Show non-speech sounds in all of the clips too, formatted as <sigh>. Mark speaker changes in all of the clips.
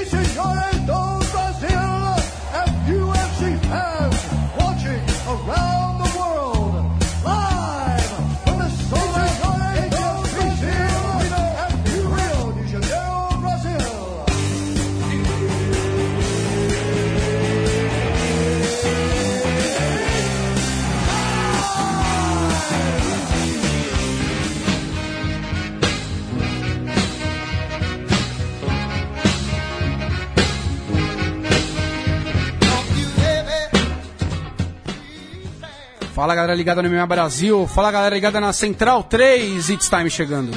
Speaker 1: y señores, Fala galera ligada no MMA Brasil, fala galera ligada na Central 3, It's Time chegando.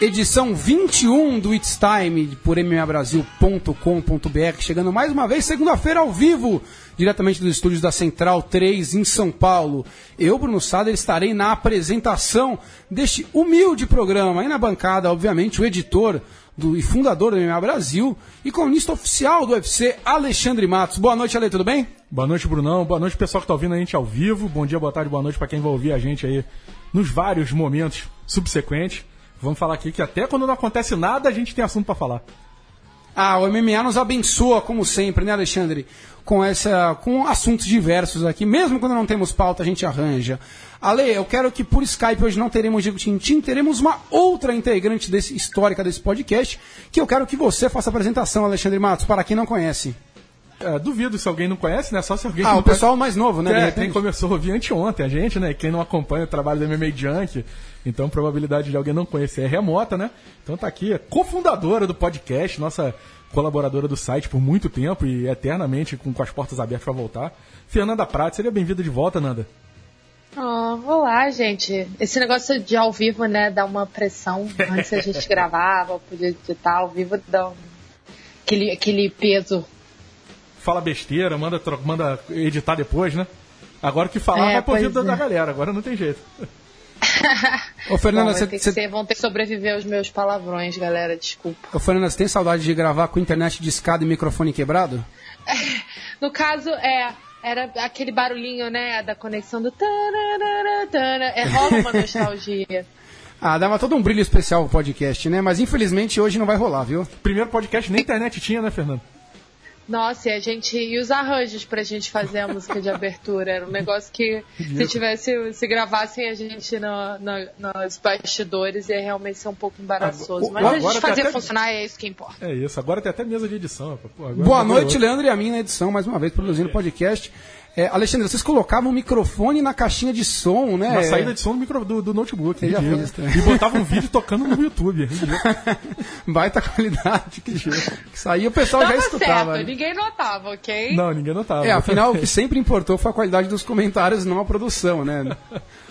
Speaker 1: Edição 21 do It's Time por mmabrasil.com.br, chegando mais uma vez segunda-feira ao vivo, diretamente dos estúdios da Central 3 em São Paulo. Eu, Bruno Sader, estarei na apresentação deste humilde programa. E na bancada, obviamente, o editor do, e fundador do MMA Brasil e colunista oficial do UFC, Alexandre Matos. Boa noite, Ale, tudo bem?
Speaker 2: Boa noite, Brunão. Boa noite, pessoal que está ouvindo a gente ao vivo. Bom dia, boa tarde, boa noite para quem vai ouvir a gente aí nos vários momentos subsequentes. Vamos falar aqui que até quando não acontece nada, a gente tem assunto para falar.
Speaker 1: Ah, o MMA nos abençoa, como sempre, né, Alexandre? Com, essa, com assuntos diversos aqui. Mesmo quando não temos pauta, a gente arranja. Ale, eu quero que por Skype hoje não teremos Diego Tintim, teremos uma outra integrante desse, histórica desse podcast, que eu quero que você faça a apresentação, Alexandre Matos, para quem não conhece.
Speaker 2: É, duvido se alguém não conhece, né? Só se alguém.
Speaker 1: Ah, o pessoal mais novo, né?
Speaker 2: É, quem começou a ouvir anteontem, a gente, né? Quem não acompanha o trabalho do MMA Junk, então a probabilidade de alguém não conhecer é remota, né? Então tá aqui, cofundadora do podcast, nossa colaboradora do site por muito tempo e eternamente com, com as portas abertas para voltar. Fernanda Prato, seria bem-vinda de volta, Nanda.
Speaker 3: Oh, olá, gente. Esse negócio de ao vivo, né, dá uma pressão. Antes a gente <laughs> gravava, podia editar ao vivo, dá um... aquele, aquele peso
Speaker 2: fala besteira, manda, manda editar depois, né? Agora que falar é, vai pro ouvido é. da galera, agora não tem jeito. <laughs>
Speaker 1: Ô, Fernanda,
Speaker 3: você, cê... vão ter que sobreviver aos meus palavrões, galera, desculpa.
Speaker 1: Ô, Fernanda, você tem saudade de gravar com internet de escada e microfone quebrado? <laughs>
Speaker 3: no caso, é. Era aquele barulhinho, né, da conexão do. É, rola uma nostalgia. <laughs>
Speaker 1: Ah, dava todo um brilho especial o podcast, né? Mas infelizmente hoje não vai rolar, viu?
Speaker 2: Primeiro podcast nem internet tinha, né, Fernando?
Speaker 3: Nossa, e a gente e os arranjos pra gente fazer a música de abertura. Era um negócio que se tivesse, se gravassem a gente no, no, nos bastidores ia realmente ser um pouco embaraçoso. Mas agora a gente fazer até... funcionar é isso que importa.
Speaker 2: É isso, agora tem até mesa de edição.
Speaker 1: Pô, Boa noite, Leandro e a mim na edição, mais uma vez, produzindo o podcast. É, Alexandre, vocês colocavam o microfone na caixinha de som, né?
Speaker 2: Na saída de som do, micro, do, do notebook. Já fiz, e botavam um vídeo tocando no YouTube. <laughs>
Speaker 1: Baita qualidade. Que, que saía o pessoal Tava já escutava.
Speaker 3: Certo, ninguém notava, ok?
Speaker 2: Não, ninguém notava.
Speaker 1: É, afinal, o que sempre importou foi a qualidade dos comentários, não a produção, né?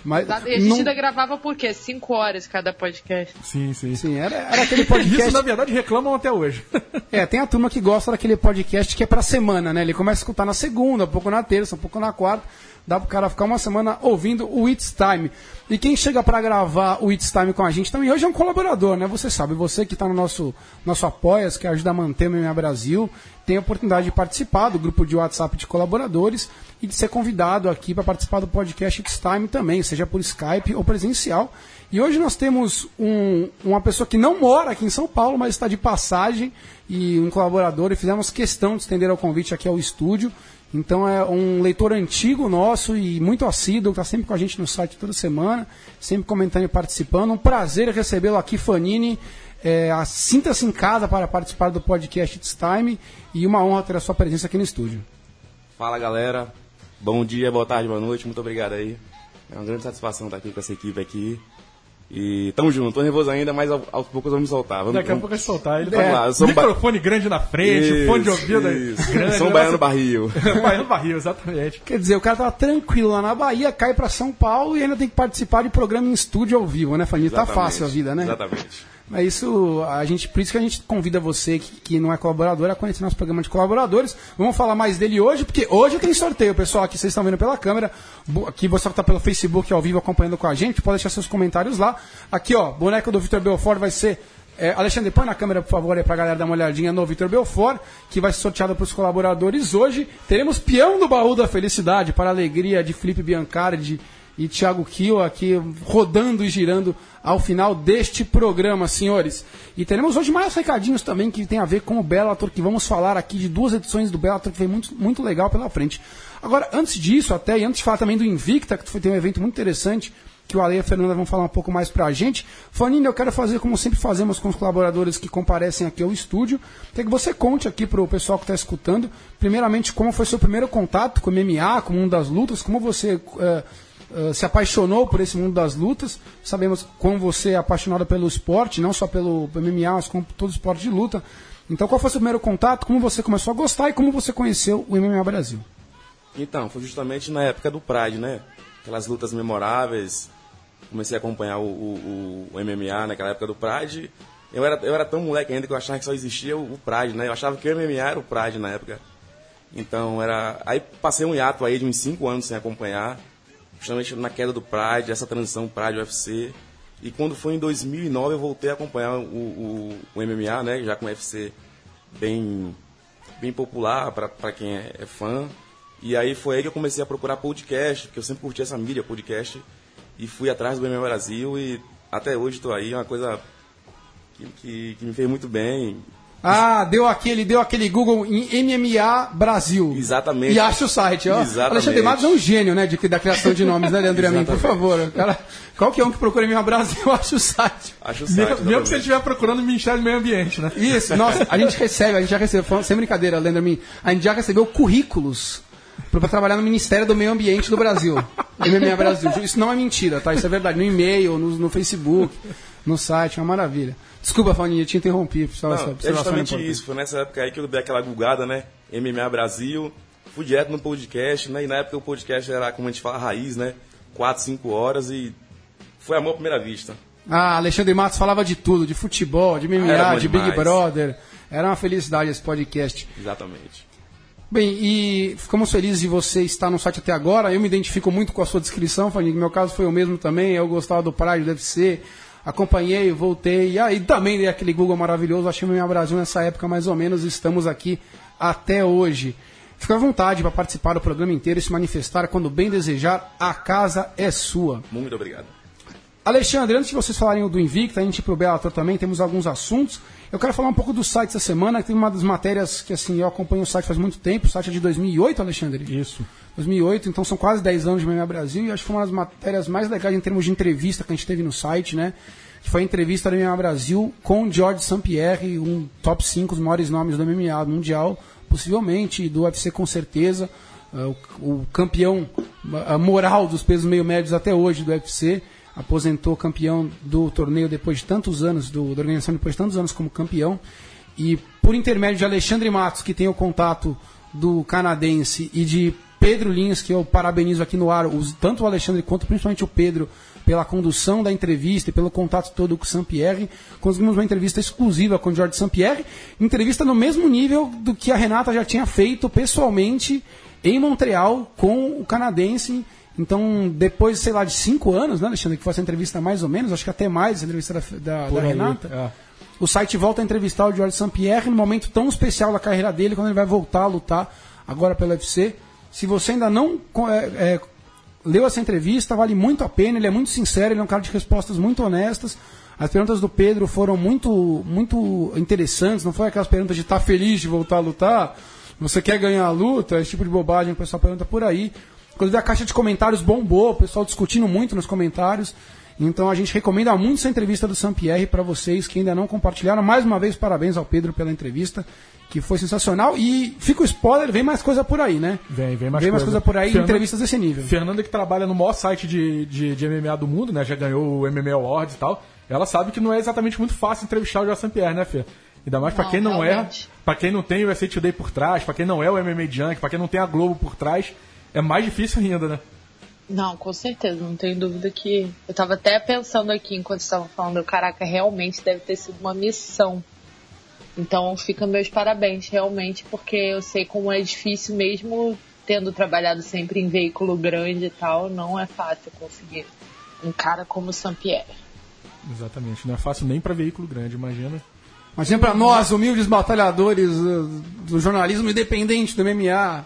Speaker 3: Mas, e a gente não... ainda gravava por quê? Cinco horas cada podcast.
Speaker 2: Sim, sim.
Speaker 1: Sim, era, era aquele <laughs> podcast.
Speaker 2: Isso, na verdade, reclamam até hoje. <laughs>
Speaker 1: é, tem a turma que gosta daquele podcast que é pra semana, né? Ele começa a escutar na segunda, um pouco na terça, um pouco na quarta. Dá pro cara ficar uma semana ouvindo o It's Time. E quem chega para gravar o It's Time com a gente também hoje é um colaborador, né? Você sabe, você que está no nosso, nosso Apoias, que ajuda a manter o MMA Brasil, tem a oportunidade de participar do grupo de WhatsApp de colaboradores e de ser convidado aqui para participar do podcast It's Time também, seja por Skype ou presencial. E hoje nós temos um, uma pessoa que não mora aqui em São Paulo, mas está de passagem e um colaborador, e fizemos questão de estender o convite aqui ao estúdio. Então é um leitor antigo nosso e muito assíduo, está sempre com a gente no site toda semana, sempre comentando e participando. Um prazer recebê-lo aqui, Fanini. É, Sinta-se em casa para participar do podcast It's Time e uma honra ter a sua presença aqui no estúdio.
Speaker 4: Fala galera, bom dia, boa tarde, boa noite, muito obrigado aí. É uma grande satisfação estar aqui com essa equipe aqui. E tamo junto, tô nervoso ainda, mas aos poucos vamos soltar. Vamos,
Speaker 2: Daqui a pouco vai soltar. Ele é, lá, microfone ba... grande na frente, isso, fone de ouvido isso. grande.
Speaker 4: São Baiano Barril. <laughs>
Speaker 2: Baiano Barril, exatamente.
Speaker 1: Quer dizer, o cara tá tranquilo lá na Bahia, cai pra São Paulo e ainda tem que participar de programa em estúdio ao vivo, né, Fanny? Tá fácil a vida, né?
Speaker 4: Exatamente.
Speaker 1: Mas isso, a gente, por isso que a gente convida você que, que não é colaborador a conhecer nosso programa de colaboradores. Vamos falar mais dele hoje, porque hoje tem sorteio, pessoal. Aqui vocês estão vendo pela câmera. Aqui você que está pelo Facebook ao vivo acompanhando com a gente, pode deixar seus comentários lá. Aqui, ó, boneco do Vitor Belfort vai ser. É, Alexandre, põe na câmera, por favor, aí pra galera dar uma olhadinha no Vitor Belfort, que vai ser sorteado para os colaboradores hoje. Teremos peão do baú da felicidade, para a alegria de Felipe Biancardi e Thiago Kiel aqui rodando e girando ao final deste programa, senhores. E teremos hoje mais recadinhos também que tem a ver com o Bellator, que vamos falar aqui de duas edições do Bellator que vem muito, muito legal pela frente. Agora, antes disso, até, e antes de falar também do Invicta, que foi um evento muito interessante, que o Ale e a Fernanda vão falar um pouco mais pra gente. Fanini, eu quero fazer como sempre fazemos com os colaboradores que comparecem aqui ao estúdio. Que você conte aqui pro pessoal que está escutando, primeiramente, como foi seu primeiro contato com o MMA, com o mundo das lutas, como você. Uh, Uh, se apaixonou por esse mundo das lutas. Sabemos como você é apaixonado pelo esporte, não só pelo MMA, mas como todo esporte de luta. Então, qual foi o seu primeiro contato? Como você começou a gostar e como você conheceu o MMA Brasil?
Speaker 4: Então, foi justamente na época do Pride, né? Aquelas lutas memoráveis. Comecei a acompanhar o, o, o MMA naquela época do Pride. Eu era, eu era tão moleque ainda que eu achava que só existia o, o Pride, né? Eu achava que o MMA era o Pride na época. Então, era. Aí passei um hiato aí de uns 5 anos sem acompanhar justamente na queda do Pride, essa transição Pride-UFC. E quando foi em 2009 eu voltei a acompanhar o, o, o MMA, né, já com o UFC bem, bem popular para quem é, é, fã. E aí foi aí que eu comecei a procurar podcast, porque eu sempre curti essa mídia podcast. E fui atrás do MMA Brasil e até hoje estou aí, é uma coisa que, que, que me fez muito bem.
Speaker 1: Ah, deu aquele, deu aquele Google em MMA Brasil.
Speaker 4: Exatamente.
Speaker 1: E acha o site, ó.
Speaker 4: Exatamente.
Speaker 1: Alexandre Matos é um gênio, né, de, da criação de nomes, né, Leandro Amin? Por favor, cara. Qualquer um que procure MMA Brasil, <laughs> acha o site.
Speaker 4: Acha o site.
Speaker 2: Mesmo, mesmo que você estiver procurando o Ministério do Meio Ambiente, né?
Speaker 1: Isso, nossa, a gente recebe, a gente já recebeu, sem brincadeira, Leandro Amin, a gente já recebeu currículos para trabalhar no Ministério do Meio Ambiente do Brasil. <laughs> MMA Brasil. Isso não é mentira, tá? Isso é verdade. No e-mail, no, no Facebook, no site, é uma maravilha. Desculpa, Faninha, te interrompi.
Speaker 4: Não, é justamente isso. Foi nessa época aí que eu dei aquela gulgada, né? MMA Brasil. Fui direto no podcast, né? E na época o podcast era, como a gente fala, raiz, né? 4, 5 horas e foi amor à primeira vista.
Speaker 1: Ah, Alexandre Matos falava de tudo, de futebol, de MMA, de Big Brother. Era uma felicidade esse podcast.
Speaker 4: Exatamente.
Speaker 1: Bem, e ficamos felizes de você estar no site até agora. Eu me identifico muito com a sua descrição, Fanny. Meu caso foi o mesmo também. Eu gostava do Pride, deve ser acompanhei, voltei. E aí também dei aquele Google maravilhoso, achei o meu Brasil nessa época mais ou menos, estamos aqui até hoje. Fique à vontade para participar do programa inteiro e se manifestar quando bem desejar, a casa é sua.
Speaker 4: Muito obrigado.
Speaker 1: Alexandre, antes de vocês falarem do Invicta, a gente ir pro Bellator também, temos alguns assuntos. Eu quero falar um pouco do site essa semana, que tem uma das matérias que assim, eu acompanho o site faz muito tempo, o site é de 2008, Alexandre?
Speaker 2: Isso.
Speaker 1: 2008, então são quase 10 anos de MMA Brasil e acho que foi uma das matérias mais legais em termos de entrevista que a gente teve no site, né? Que foi a entrevista do MMA Brasil com George St. Pierre, um top 5 dos maiores nomes do MMA mundial, possivelmente, do UFC com certeza, uh, o, o, campeão uh, moral dos pesos meio médios até hoje do UFC aposentou campeão do torneio depois de tantos anos, do, da organização depois de tantos anos como campeão. E por intermédio de Alexandre Matos, que tem o contato do canadense, e de Pedro Lins, que eu parabenizo aqui no ar, os, tanto o Alexandre quanto principalmente o Pedro, pela condução da entrevista e pelo contato todo com o Sampierre, conseguimos uma entrevista exclusiva com o Jorge Sampierre, entrevista no mesmo nível do que a Renata já tinha feito pessoalmente em Montreal com o canadense então, depois, sei lá, de cinco anos, né, Alexandre, que foi essa entrevista mais ou menos, acho que até mais, a entrevista da, da, da Renata, é. o site volta a entrevistar o George St. Pierre num momento tão especial da carreira dele, quando ele vai voltar a lutar agora pelo UFC. Se você ainda não é, é, leu essa entrevista, vale muito a pena, ele é muito sincero, ele é um cara de respostas muito honestas. As perguntas do Pedro foram muito, muito interessantes, não foi aquelas perguntas de estar tá feliz de voltar a lutar, você quer ganhar a luta, esse tipo de bobagem que o pessoal pergunta por aí. Inclusive a caixa de comentários bombou, o pessoal discutindo muito nos comentários. Então a gente recomenda muito essa entrevista do Sampierre para vocês que ainda não compartilharam. Mais uma vez, parabéns ao Pedro pela entrevista, que foi sensacional. E fica o spoiler, vem mais coisa por aí, né?
Speaker 2: Vem, vem mais
Speaker 1: vem
Speaker 2: coisa.
Speaker 1: mais coisa por aí, Fernanda, entrevistas desse nível.
Speaker 2: Fernanda, que trabalha no maior site de, de, de, MMA do mundo, né? Já ganhou o MMA Awards e tal. Ela sabe que não é exatamente muito fácil entrevistar o João Sampierre, né, Fê? Ainda mais para quem não é, realmente. é, para quem não tem o USA Today por trás, para quem não é o MMA Junk, para quem não tem a Globo por trás, é mais difícil ainda, né?
Speaker 3: Não, com certeza, não tenho dúvida que. Eu tava até pensando aqui enquanto estava falando, caraca, realmente deve ter sido uma missão. Então fica meus parabéns, realmente, porque eu sei como é difícil mesmo tendo trabalhado sempre em veículo grande e tal, não é fácil conseguir um cara como o Saint-Pierre.
Speaker 2: Exatamente, não é fácil nem para veículo grande, imagina.
Speaker 1: Imagina para nós, humildes batalhadores do jornalismo independente do MMA,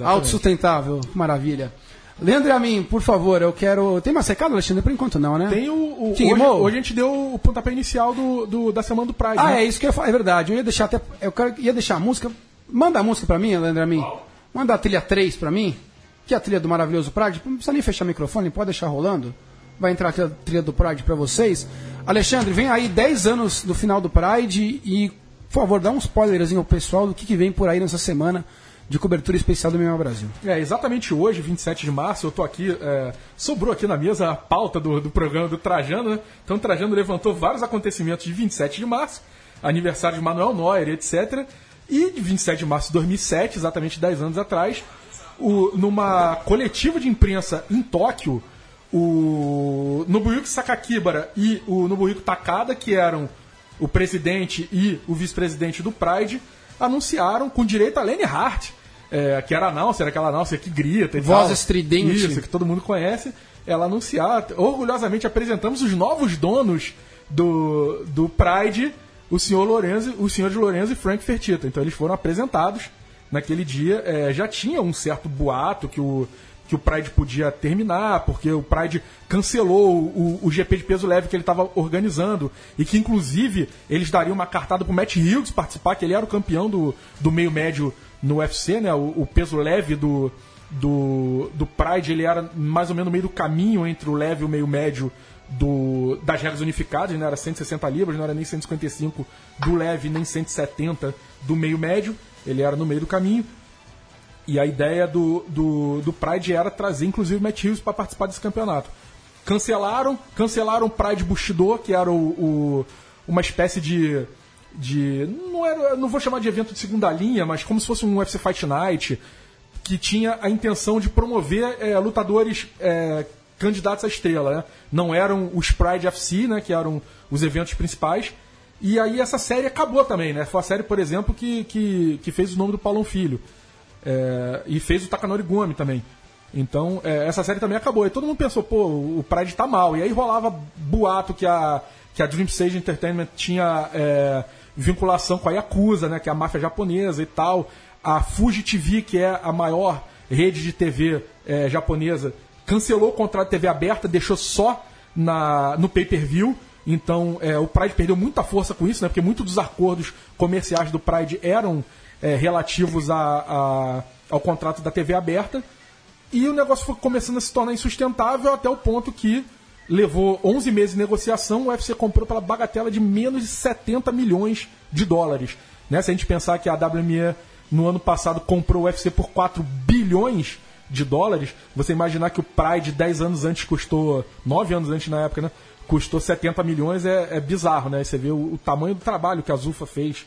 Speaker 1: autossustentável, maravilha. Leandro Amin, por favor, eu quero. Tem mais recado, Alexandre? Por enquanto não, né?
Speaker 2: Tem o. o hoje, hoje a gente deu o pontapé inicial do, do- da semana do Pride.
Speaker 1: Ah,
Speaker 2: né?
Speaker 1: é isso que eu ia falar, é verdade. Eu ia deixar até. Eu quero, ia deixar a música. Manda a música pra mim, Leandro Amin. Manda a trilha 3 pra mim. Que é a trilha do maravilhoso Pride. Não precisa nem fechar o microfone, pode deixar rolando. Vai entrar a trilha- trilha do Pride pra vocês. Alexandre, vem aí 10 anos do final do Pride e, por favor, dá um spoilerzinho ao pessoal do que, que vem por aí nessa semana de cobertura especial do MMA Brasil.
Speaker 2: É, exatamente hoje, 27 de março, eu tô aqui, é, sobrou aqui na mesa a pauta do, do programa do Trajano, né? Então o Trajano levantou vários acontecimentos de 27 de março, aniversário de Manuel Neuer, etc. E de 27 de março de 2007, exatamente 10 anos atrás, o- numa coletiva de imprensa em Tóquio, o Nobuyuki Sakakibara e o Nobuyuki Takada, que eram o presidente e o vice-presidente do Pride, anunciaram com direito a Lenny Hart, é, que era announcer, aquela announcer que grita e
Speaker 1: Voz
Speaker 2: tal.
Speaker 1: estridente.
Speaker 2: Isso, que todo mundo conhece. Ela anunciar, orgulhosamente apresentamos os novos donos do, do Pride, o senhor Lorenzo, o senhor de Lorenzo e Frank Fertitta. Então eles foram apresentados naquele dia. É, já tinha um certo boato que o, que o Pride podia terminar, porque o Pride cancelou o, o GP de peso leve que ele estava organizando e que, inclusive, eles dariam uma cartada pro Matt Hughes participar, que ele era o campeão do, do meio médio no UFC, né? O, o peso leve do, do, do Pride, ele era mais ou menos no meio do caminho entre o leve e o meio médio do, das regras unificadas, não era 160 libras, não era nem 155 do leve, nem 170 do meio médio, ele era no meio do caminho. E a ideia do, do, do Pride era trazer, inclusive, o Matt Hughes para participar desse campeonato. Cancelaram, cancelaram o Pride Bushido, que era o, o- uma espécie de. De não, era, não vou chamar de evento de segunda linha, mas como se fosse um UFC Fight Night, que tinha a intenção de promover é, lutadores é, candidatos à estrela. Né? Não eram os Pride FC, né, que eram os eventos principais. E aí essa série acabou também, né? Foi a série, por exemplo, que, que, que fez o nome do Paulão Filho. É, e fez o Takanori Gomi também. Então, é, essa série também acabou. E todo mundo pensou, pô, o Pride tá mal. E aí rolava boato que a, que a Dream Stage Entertainment tinha é, vinculação com a Yakuza, né? Que é a máfia japonesa e tal. A Fuji TV, que é a maior rede de TV é, japonesa, cancelou o contrato de TV aberta, deixou só na, no pay-per-view. Então, é, o Pride perdeu muita força com isso, né? Porque muitos dos acordos comerciais do Pride eram é, relativos a, a- ao contrato da TV aberta. E o negócio foi começando a se tornar insustentável até o ponto que levou 11 meses de negociação, o UFC comprou pela bagatela de menos de 70 milhões de dólares. Né? Se a gente pensar que a WME no ano passado comprou o UFC por 4 bilhões de dólares, você imaginar que o Pride 10 anos antes custou, 9 anos antes na época, né? Custou 70 milhões é, é bizarro, né? Você vê o, o tamanho do trabalho que a Zufa fez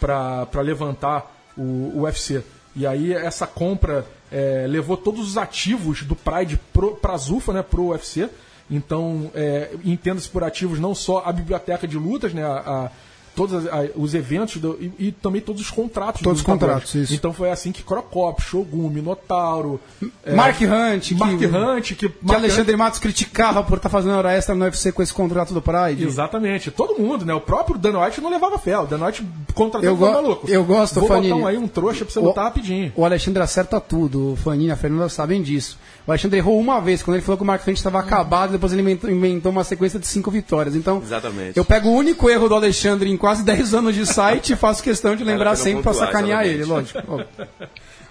Speaker 2: para levantar o, o UFC. E aí essa compra é, levou todos os ativos do Pride para a Zufa, né, pro UFC. Então, é, entenda-se por ativos não só a biblioteca de lutas, né, a, todos os eventos do- e, e também todos os contratos.
Speaker 1: Todos
Speaker 2: dos
Speaker 1: os contratos, isso.
Speaker 2: Então foi assim que Crocop, Shogun, Minotauro, é,
Speaker 1: Mark Hunt, que-
Speaker 2: Mark Hunt, que,
Speaker 1: Que
Speaker 2: Mark
Speaker 1: Alexandre Matos criticava por estar fazendo hora extra no UFC com esse contrato do Pride.
Speaker 2: Exatamente. Todo mundo, né? O próprio Dan White não levava fé. O Dan White contratou o maluco.
Speaker 1: eu gosto,
Speaker 2: Vou
Speaker 1: Fanini.
Speaker 2: botar um aí um trouxa pra você
Speaker 1: O-
Speaker 2: lutar rapidinho.
Speaker 1: O Alexandre acerta tudo, o Fanini e a Fernanda sabem disso. O Alexandre errou uma vez, quando ele falou que o Mark Hunt estava acabado, depois ele inventou, inventou uma sequência de cinco vitórias. Então,
Speaker 4: Exatamente.
Speaker 1: eu pego o único erro do Alexandre em quase 10 anos de site e faço questão de lembrar sempre pra
Speaker 4: pontuar,
Speaker 1: sacanear
Speaker 4: exatamente.
Speaker 1: ele, lógico.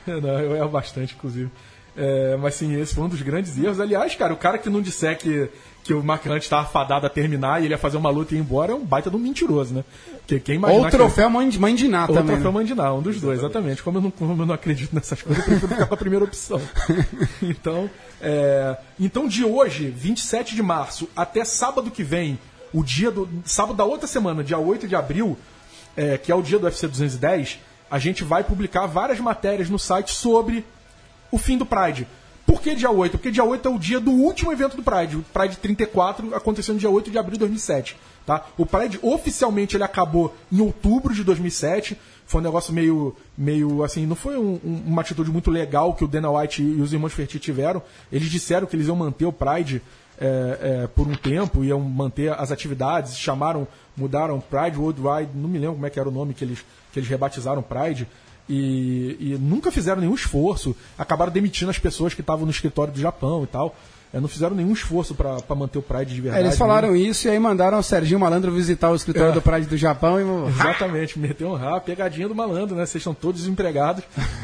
Speaker 1: <laughs>
Speaker 2: Não, eu erro bastante, inclusive. É, mas sim, esse foi um dos grandes erros. Aliás, cara, o cara que não disser que, que o Mark Hunt estava fadado a terminar e ele ia fazer uma luta e ir embora é um baita de um mentiroso, né? Porque quem
Speaker 1: Ou o
Speaker 2: que-
Speaker 1: troféu mãe de, mãe de Ná
Speaker 2: Ou
Speaker 1: também.
Speaker 2: troféu
Speaker 1: né?
Speaker 2: Mandiná, um dos dois, exatamente. Como eu, não, como eu não acredito nessas coisas, eu prefiro ficar com a primeira opção. <laughs> Então, é, então, de hoje, 27 de março, até sábado que vem, o dia do. Sábado da outra semana, dia 8 de abril, é, que é o dia do UFC 210, a gente vai publicar várias matérias no site sobre o fim do Pride. Por que dia 8? Porque dia 8 é o dia do último evento do Pride. O Pride 34 aconteceu no dia 8 de abril de 2007. Tá? O Pride oficialmente ele acabou em outubro de 2007. Foi um negócio meio, meio assim, não foi um- um- uma atitude muito legal que o Dana White e os irmãos Fertitta tiveram. Eles disseram que eles iam manter o Pride é, é, por um tempo, iam manter as atividades, chamaram, mudaram Pride Worldwide, não me lembro como é que era o nome que eles, que eles rebatizaram Pride. E, e nunca fizeram nenhum esforço. Acabaram demitindo as pessoas que estavam no escritório do Japão e tal. É, não fizeram nenhum esforço para manter o Pride de
Speaker 1: É,
Speaker 2: verdade.
Speaker 1: eles falaram isso e aí mandaram o Serginho Malandro visitar o escritório
Speaker 2: É.
Speaker 1: do Pride do Japão e. <laughs>
Speaker 2: Exatamente, meteu um rap, pegadinha do malandro, né? Vocês estão todos desempregados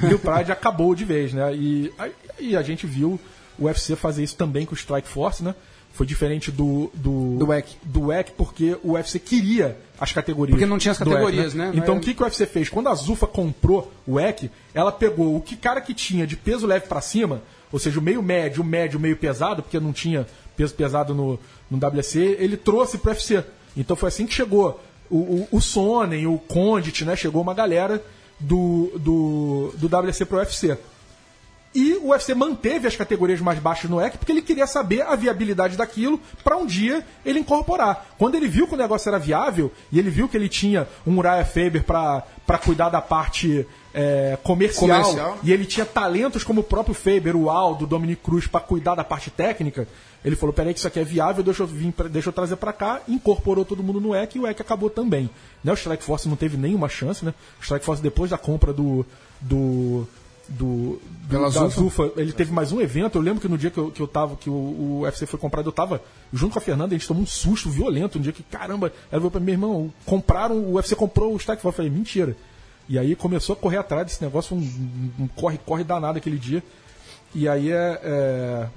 Speaker 2: e o Pride acabou de vez, né? E, aí- e a gente viu o UFC fazer isso também com o Strike Force, né? Foi diferente do do
Speaker 1: Do WEC.
Speaker 2: do WEC porque o UFC queria as categorias.
Speaker 1: Porque não tinha as
Speaker 2: do WEC,
Speaker 1: categorias, né?
Speaker 2: Então
Speaker 1: É-
Speaker 2: o que, que o UFC fez? Quando a Zufa comprou o WEC, ela pegou o que cara que tinha de peso leve pra cima, ou seja, o meio médio, o médio, o meio pesado, porque não tinha peso pesado no, no WC, ele trouxe pro UFC. Então foi assim que chegou o, o, o Sonnen, o Condit, né? Chegou uma galera do, do, do WC pro UFC. E o UFC manteve as categorias mais baixas no EC porque ele queria saber a viabilidade daquilo para um dia ele incorporar. Quando ele viu que o negócio era viável e ele viu que ele tinha um Uriah Faber para cuidar da parte é, comercial,
Speaker 1: Comercial.
Speaker 2: e ele tinha talentos como o próprio Faber, o Aldo, o Dominic Cruz para cuidar da parte técnica, ele falou: peraí, que isso aqui é viável, deixa eu, vir pra- deixa eu trazer para cá, incorporou todo mundo no EC e o EC acabou também. Né? O Strike Force não teve nenhuma chance, né? O Strike Force, depois da compra do. do do, do da
Speaker 1: Zufa.
Speaker 2: Zufa, ele teve mais um evento. Eu lembro que no dia que eu, que eu tava, que o, o UFC foi comprado, eu tava junto com a Fernanda, a gente tomou um susto violento. Um dia que, caramba, ela veio pra mim, meu irmão, compraram, o UFC comprou o Force. Eu falei, mentira. E aí começou a correr atrás desse negócio, um, um corre-corre danado aquele dia. E aí é, é,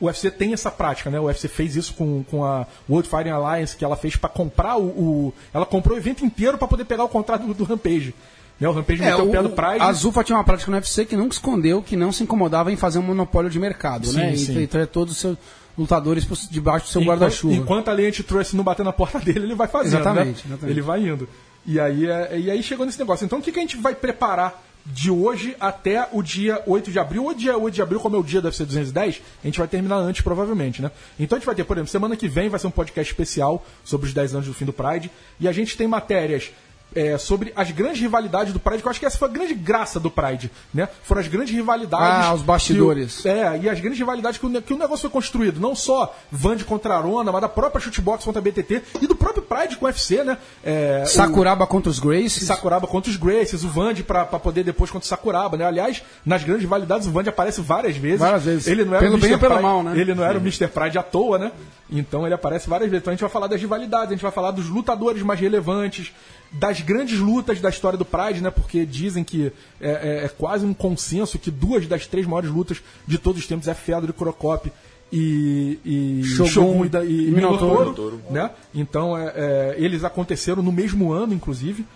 Speaker 2: o UFC tem essa prática, né? O UFC fez isso com, com a World Fighting Alliance, que ela fez para comprar o, o- Ela comprou o evento inteiro para poder pegar o contrato do, do Rampage. Né? O Rampage
Speaker 1: É,
Speaker 2: meteu o,
Speaker 1: o,
Speaker 2: pé do Pride.
Speaker 1: a Zufa tinha uma prática no UFC que nunca escondeu, que não se incomodava em fazer um monopólio de mercado,
Speaker 2: Sim,
Speaker 1: né?
Speaker 2: sim.
Speaker 1: E todos os seus lutadores debaixo do seu guarda-chuva.
Speaker 2: Enquanto a lei antitrust não bater na porta <laughs> dele, ele vai fazendo.
Speaker 1: Exatamente,
Speaker 2: né?
Speaker 1: exatamente.
Speaker 2: Ele vai indo. E aí, é- e aí chegou nesse negócio. Então o que, que a gente vai preparar de hoje até o dia 8 de abril? O dia 8 de abril, como é o dia da UFC 210, a gente vai terminar antes, provavelmente, né? Então a gente vai ter, por exemplo, semana que vem vai ser um podcast especial sobre os 10 anos do fim do Pride. E a gente tem matérias é, sobre as grandes rivalidades do Pride, que eu acho que essa foi a grande graça do Pride, né? Foram as grandes rivalidades.
Speaker 1: Ah, os bastidores.
Speaker 2: o- é, e as grandes rivalidades que o, que o negócio foi construído. Não só Vand contra Arona, mas da própria Shootbox contra a BTT e do próprio Pride com o UFC, né? É,
Speaker 1: Sakuraba contra os
Speaker 2: o
Speaker 1: Gracies.
Speaker 2: Sakuraba contra os Graces, o Vand pra, pra poder depois contra o Sakuraba, né? Aliás, nas grandes rivalidades o Vand aparece várias vezes.
Speaker 1: Várias vezes.
Speaker 2: Ele não era
Speaker 1: Pelo
Speaker 2: o
Speaker 1: bem
Speaker 2: Mr.
Speaker 1: pelo
Speaker 2: Pride-
Speaker 1: mal, né?
Speaker 2: Ele não era o Mr. Pride à toa, né? Então ele aparece várias vezes. Então a gente vai falar das rivalidades, a gente vai falar dos lutadores mais relevantes, das grandes lutas da história do Pride, né? Porque dizem que é, é- é quase um consenso que duas das três maiores lutas de todos os tempos é Fedor e Crocop e, e
Speaker 1: Shogun
Speaker 2: Shogun e, e
Speaker 1: e Minotauro.
Speaker 2: Minotauro, né? Então é, é, eles aconteceram no mesmo ano, inclusive.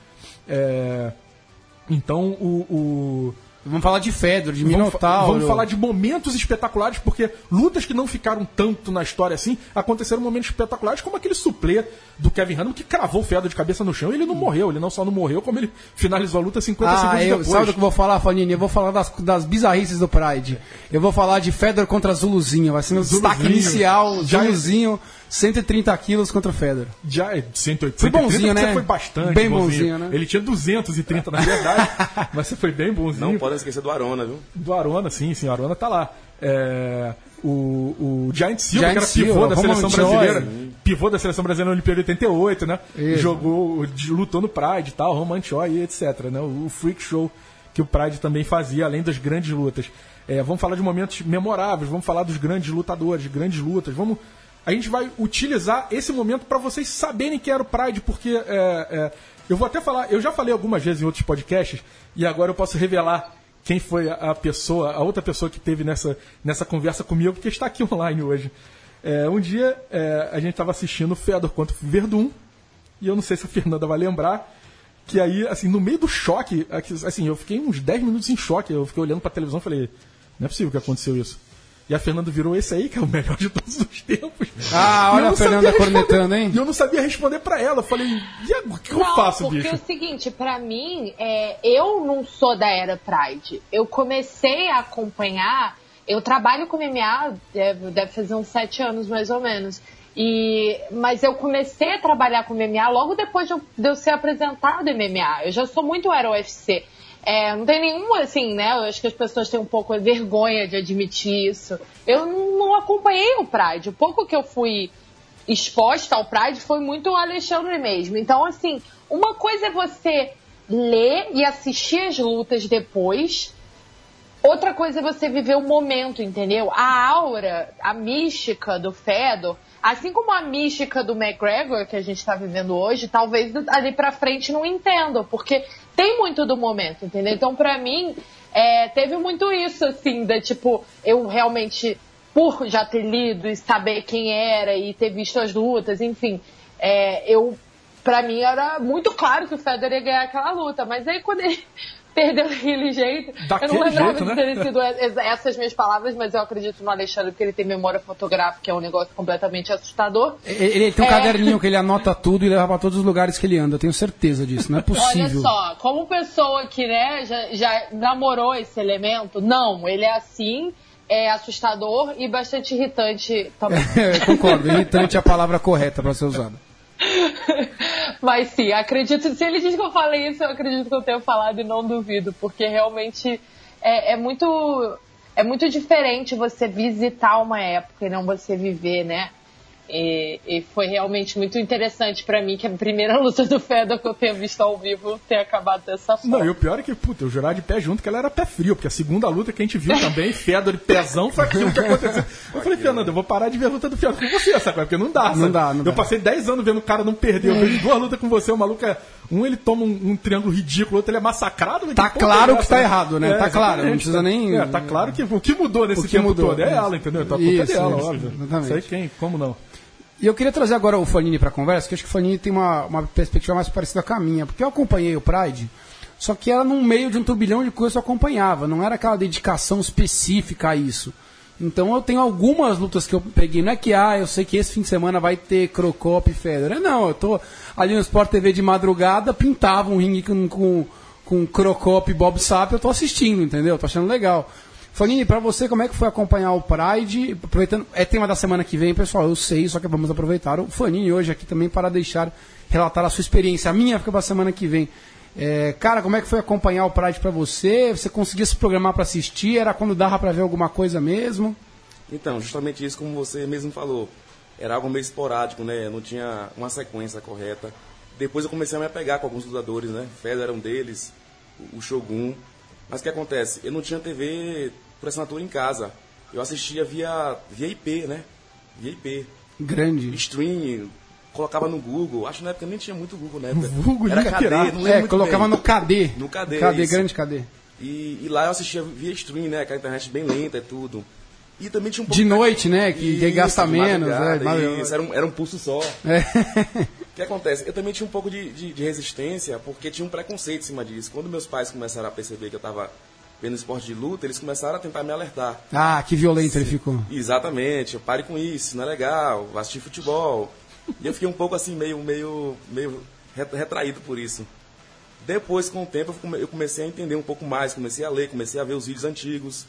Speaker 2: É, então o- o
Speaker 1: Vamos falar de Fedor, de Minotauro.
Speaker 2: vamos falar de momentos espetaculares, porque lutas que não ficaram tanto na história assim, aconteceram momentos espetaculares, como aquele suplê do Kevin Hanneman que cravou o Fedor de cabeça no chão e ele não morreu. Ele não só não morreu, como ele finalizou a luta 50
Speaker 1: Ah,
Speaker 2: segundos
Speaker 1: eu,
Speaker 2: depois.
Speaker 1: sabe do que eu vou falar, Fanini? Eu vou falar das, das bizarrices do Pride. Eu vou falar de Fedor contra Zuluzinho. Vai ser meu
Speaker 2: Zuluzinho.
Speaker 1: destaque inicial.
Speaker 2: Já-
Speaker 1: Zuluzinho, 130 quilos contra o Fedor.
Speaker 2: Já é 180,
Speaker 1: Foi bonzinho,
Speaker 2: 130,
Speaker 1: né?
Speaker 2: Você foi bastante
Speaker 1: Bem bonzinho, né?
Speaker 2: Ele tinha 230 na verdade, <laughs> mas você foi bem bonzinho.
Speaker 4: Não podem esquecer do Arona, viu?
Speaker 2: Do Arona, sim, sim, o Arona tá lá. É, o, o Giant Silva,
Speaker 1: Giant
Speaker 2: que era pivô
Speaker 1: Silva,
Speaker 2: da seleção brasileira. Pivô da seleção brasileira na Olimpíada de 88, né?
Speaker 1: Isso.
Speaker 2: Jogou, lutou no Pride e tal, Roman Choi, etc. Né? O freak show que o Pride também fazia, além das grandes lutas. É, vamos falar de momentos memoráveis, vamos falar dos grandes lutadores, grandes lutas. Vamos, a gente vai utilizar esse momento para vocês saberem que era o Pride, porque é, é, eu vou até falar, eu já falei algumas vezes em outros podcasts e agora eu posso revelar quem foi a, a pessoa, a outra pessoa que teve nessa, nessa conversa comigo, porque está aqui <laughs> online hoje. É, um dia é, a gente estava assistindo Fedor contra Verdun e eu não sei se a Fernanda vai lembrar que aí, assim, no meio do choque, assim, eu fiquei uns 10 minutos em choque, eu fiquei olhando pra televisão e falei, não é possível que aconteceu isso. E a Fernanda virou esse aí, que é o melhor de todos os tempos.
Speaker 1: Ah, olha
Speaker 2: eu
Speaker 1: a
Speaker 2: não
Speaker 1: Fernanda
Speaker 2: sabia responder.
Speaker 1: cornetando, hein?
Speaker 2: E eu não sabia responder pra ela. Eu falei, e agora, o que eu
Speaker 3: Não,
Speaker 2: faço,
Speaker 3: porque
Speaker 2: bicho?
Speaker 3: é o seguinte, pra mim, é, eu não sou da era Pride. Eu comecei a acompanhar, eu trabalho com MMA, deve, deve fazer uns sete anos mais ou menos. E, mas eu comecei a trabalhar com MMA logo depois de eu, de eu ser apresentado em MMA. Eu já sou muito era UFC. É, não tem nenhum, assim, né? Eu acho que as pessoas têm um pouco de vergonha de admitir isso. Eu não, acompanhei o Pride. O pouco que eu fui exposta ao Pride foi muito o Alexandre mesmo. Então, assim, uma coisa é você ler e assistir as lutas depois. Outra coisa é você viver o momento, entendeu? A aura, a mística do Fedor, assim como a mística do McGregor que a gente está vivendo hoje, talvez ali pra frente não entendam, porque tem muito do momento, entendeu? Então, pra mim, é, teve muito isso, assim, da tipo, eu realmente, por já ter lido e saber quem era e ter visto as lutas, enfim, é, eu, pra mim era muito claro que o Federer ia ganhar aquela luta, mas aí quando ele perdeu daquele jeito.
Speaker 2: Daquele
Speaker 3: eu não lembrava
Speaker 2: jeito,
Speaker 3: de
Speaker 2: né?
Speaker 3: terem sido essas minhas palavras, mas eu acredito no Alexandre porque ele tem memória fotográfica, é um negócio completamente assustador.
Speaker 1: Ele, ele tem um
Speaker 3: É.
Speaker 1: caderninho que ele <laughs> anota tudo e leva pra todos os lugares que ele anda. Eu tenho certeza disso. Não é <laughs>
Speaker 3: Olha
Speaker 1: possível.
Speaker 3: só, como pessoa que né, já, já namorou esse elemento, não, ele é assim, é assustador e bastante irritante também. <laughs>
Speaker 1: É, concordo. Irritante é a palavra correta pra ser usada. <laughs>
Speaker 3: Mas sim, acredito. Se ele diz que eu falei isso, eu acredito que eu tenho falado e não duvido, porque realmente é, é muito é muito diferente você visitar uma época e não você viver, né? E, e foi realmente muito interessante pra mim que a primeira <laughs> luta do Fedor que eu tenha visto ao vivo ter acabado dessa forma.
Speaker 2: Não, e o pior é que, puta, eu jurava de pé junto que ela era pé frio, porque a segunda luta que a gente viu também, <laughs> Fedor e pezão, foi aquilo que aconteceu. Eu falei, Fernando, eu vou parar de ver a luta do Fedor com você, sabe? Porque não dá, sabe?
Speaker 1: Não dá, não
Speaker 2: Eu passei 10 anos vendo o cara não perder. Eu vejo duas lutas com você, o maluco é. Um ele toma um, um triângulo ridículo, o outro ele é massacrado. mas
Speaker 1: Tá
Speaker 2: que
Speaker 1: claro
Speaker 2: é
Speaker 1: que tá
Speaker 2: né?
Speaker 1: errado, né? Tá claro, não precisa
Speaker 2: tá-
Speaker 1: nem-
Speaker 2: É, tá claro que o que mudou nesse
Speaker 1: O que
Speaker 2: tempo
Speaker 1: mudou,
Speaker 2: todo é ela, entendeu? Então a culpa é
Speaker 1: Isso,
Speaker 2: dela,
Speaker 1: isso,
Speaker 2: óbvio.
Speaker 1: exatamente.
Speaker 2: Isso aí quem? Como não?
Speaker 1: E eu queria trazer agora o Fanini para conversa, que acho que o Fanini tem uma, uma perspectiva mais parecida com a minha, porque eu acompanhei o Pride, só que era no meio de um turbilhão de coisas que eu acompanhava, não era aquela dedicação específica a isso. Então eu tenho algumas lutas que eu peguei, não é que, ah, eu sei que esse fim de semana vai ter Crocop e Federer, não, eu tô ali no Sport TV de madrugada, pintava um ringue com, com, com Crocop e Bob Sapp, eu tô assistindo, entendeu? Tô achando legal. Fanini, pra você, como é que foi acompanhar o Pride? Aproveitando, é tema da semana que vem, pessoal, eu sei, só que vamos aproveitar o Fanini hoje aqui também para deixar relatar a sua experiência. A minha fica pra semana que vem. É, cara, como é que foi acompanhar o Pride pra você? Você conseguia se programar pra assistir? Era quando dava pra ver alguma coisa mesmo?
Speaker 4: Então, justamente isso como você mesmo falou. Era algo meio esporádico, né? Não tinha uma sequência correta. Depois eu comecei a me apegar com alguns lutadores, né? Federer era um deles, o Shogun. Mas o que acontece? Eu não tinha TV por assinatura em casa. Eu assistia via, via IP, né? Via IP.
Speaker 1: Grande.
Speaker 4: Stream, colocava no Google. Acho que na época nem tinha muito Google, né?
Speaker 2: Google,
Speaker 4: Era KD,
Speaker 2: pirata.
Speaker 4: não
Speaker 1: É, colocava
Speaker 4: bem.
Speaker 1: no KD.
Speaker 4: No KD,
Speaker 1: KD,
Speaker 4: isso.
Speaker 1: grande KD.
Speaker 4: E, e lá eu assistia via stream, né? Aquela internet bem lenta e tudo. E também tinha um pouco
Speaker 1: De noite, né? Que
Speaker 4: Isso,
Speaker 1: gasta menos. né?
Speaker 4: Isso, era um, era um pulso só.
Speaker 1: É.
Speaker 4: O que acontece? Eu também tinha um pouco de, de, de resistência, porque tinha um preconceito em cima disso. Quando meus pais começaram a perceber que eu estava vendo esporte de luta, eles começaram a tentar me alertar.
Speaker 1: Ah, que violento ele ficou.
Speaker 4: Exatamente, pare com isso, não é legal, vá assistir futebol. E eu fiquei um pouco assim, meio, meio, meio re- retraído por isso. Depois, com o tempo, eu come- eu comecei a entender um pouco mais, comecei a ler, comecei a ver os vídeos antigos.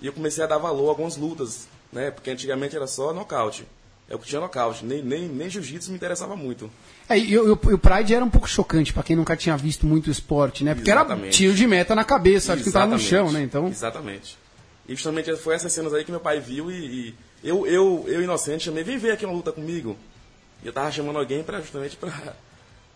Speaker 4: E eu comecei a dar valor a algumas lutas, né? Porque antigamente era só nocaute. É o que tinha nocaute, nem, nem, nem jiu-jitsu me interessava muito.
Speaker 1: É, e, o- e o Pride era um pouco chocante pra quem nunca tinha visto muito esporte, né? Porque era
Speaker 4: Exatamente.
Speaker 1: tiro de meta na cabeça, acho que tava no chão, né? Então.
Speaker 4: Exatamente. E justamente foi essas cenas aí que meu pai viu e, e eu, eu, eu, inocente, chamei, vem ver aqui uma luta comigo. E eu tava chamando alguém pra, justamente pra...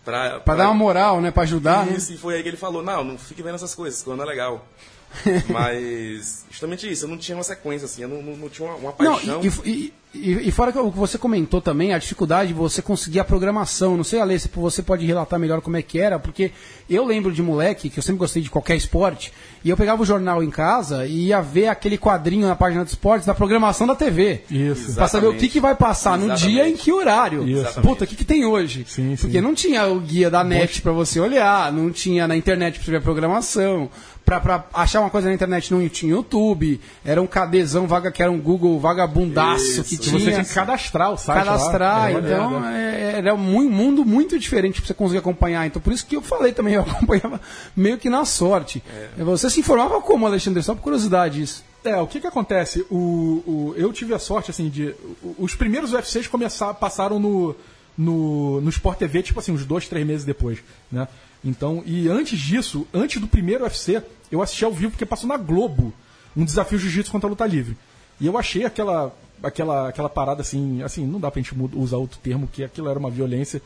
Speaker 4: Pra,
Speaker 1: Pra dar uma moral, né? Pra ajudar, né?
Speaker 4: Isso, e foi aí que ele falou, não, não fique vendo essas coisas, quando é legal. <laughs> Mas, justamente isso, eu não tinha uma sequência, assim, eu não, não, não tinha uma, uma
Speaker 1: Não,
Speaker 4: paixão.
Speaker 1: e, e- e- e fora que o que você comentou também, a dificuldade de você conseguir a programação. Não sei, Ale, se você pode relatar melhor como é que era, porque eu lembro de moleque, que eu sempre gostei de qualquer esporte, e eu pegava o jornal em casa e ia ver aquele quadrinho na página dos esportes da programação da TV.
Speaker 2: Isso.
Speaker 1: Pra saber o que, que vai passar no
Speaker 4: Exatamente.
Speaker 1: dia e em que horário.
Speaker 2: Isso.
Speaker 1: Puta, o que, que tem hoje?
Speaker 2: Sim, sim.
Speaker 1: Porque não tinha o guia da net pra você olhar, não tinha na internet pra você ver a programação. Pra, pra achar uma coisa na internet não tinha YouTube, era um KDzão vaga que era um Google vagabundaço
Speaker 4: Isso.
Speaker 1: que tinha.
Speaker 2: você tinha que cadastrar o site lá.
Speaker 1: cadastrar,
Speaker 2: É,
Speaker 1: então
Speaker 2: é, é.
Speaker 1: é, era um mu- mundo muito diferente pra você conseguir acompanhar. Então por isso que eu falei também, <laughs> eu acompanhava meio que na sorte. Você se informava como, Alexandre? Só por curiosidade isso.
Speaker 2: É, o que que acontece? O, o- eu tive a sorte, assim, de... Os primeiros UFCs começaram, passaram no, no, no Sport TV, tipo assim, uns dois, três meses depois, né? Então, e antes disso, antes do primeiro UFC, eu assisti ao vivo porque passou na Globo um desafio jiu-jitsu contra a luta livre. E eu achei aquela, aquela, aquela parada assim, assim, não dá pra gente usar outro termo, que aquilo era uma violência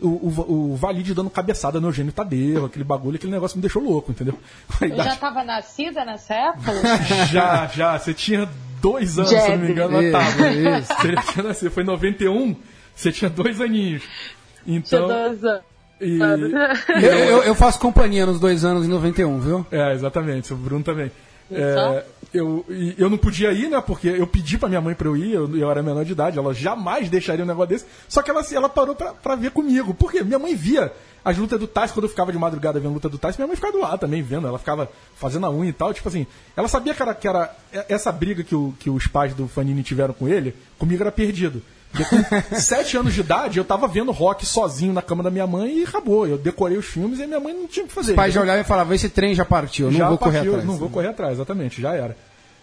Speaker 2: o, o, o Valide dando cabeçada no Eugênio Tadeu, aquele bagulho, aquele negócio me deixou louco, entendeu? <laughs>
Speaker 3: Eu
Speaker 2: idade-
Speaker 3: já tava nascida nessa época? <laughs>
Speaker 2: já, já. Você tinha dois anos, se eu não me engano,
Speaker 1: Isso,
Speaker 2: na tábua.
Speaker 1: isso.
Speaker 2: Você já tinha nascido. Foi em 91, você tinha dois aninhos.
Speaker 3: Tinha
Speaker 2: Então.
Speaker 3: dois anos.
Speaker 2: E,
Speaker 1: Eu, eu- eu faço companhia nos dois anos em 91, viu?
Speaker 2: é, exatamente, o Bruno também. É, eu, eu não podia ir, né? Porque eu pedi pra minha mãe pra eu ir, eu, eu era menor de idade, ela jamais deixaria um negócio desse. Só que ela, ela parou pra, pra ver comigo. Por quê? Minha mãe via as lutas do Tyson, quando eu ficava de madrugada vendo a luta do Tyson, minha mãe ficava do lado também vendo, ela ficava fazendo a unha e tal. Tipo assim, ela sabia que era, que era essa briga que, o- que os pais do Fanini tiveram com ele, comigo era perdido. <laughs> Sete anos de idade, eu tava vendo rock sozinho na cama da minha mãe e acabou. Eu decorei os filmes e minha mãe não tinha o que fazer.
Speaker 1: Os pais já olhavam e falavam, esse trem já partiu, eu não
Speaker 2: já
Speaker 1: vou correr
Speaker 2: partiu,
Speaker 1: atrás.
Speaker 2: Não vou correr atrás, exatamente, já era.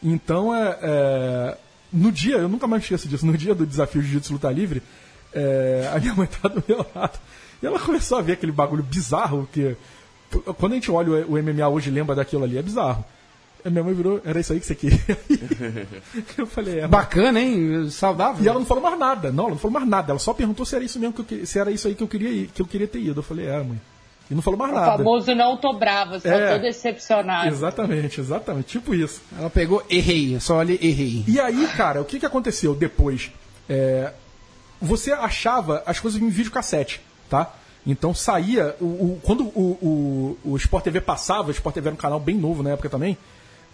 Speaker 2: Então, é, é, no dia, eu nunca mais esqueço disso, no dia do desafio de Jiu-Jitsu Luta Livre, é, a minha mãe <laughs> tá do meu lado. E ela começou a ver aquele bagulho bizarro que. Quando a gente olha o o MMA hoje e lembra daquilo ali, é bizarro. A minha mãe virou, era isso aí que você queria. <laughs> eu falei, é.
Speaker 1: Bacana, hein? Saudável.
Speaker 2: E ela não falou mais nada, não, ela não falou mais nada. Ela só perguntou se era isso mesmo que eu, que- se era isso aí que eu queria ir, que eu queria ter ido. Eu falei, é, mãe. E não falou mais
Speaker 3: O
Speaker 2: nada.
Speaker 3: famoso não tô brava, só
Speaker 2: É.
Speaker 3: tô decepcionado.
Speaker 2: Exatamente, exatamente. Tipo isso.
Speaker 1: Ela pegou, errei, só ali, errei.
Speaker 2: E aí, cara, o que, que aconteceu depois? É, você achava as coisas em videocassete, tá? Então saía. O, o- quando o, o, o Sport TV passava, o Sport TV era um canal bem novo na época também.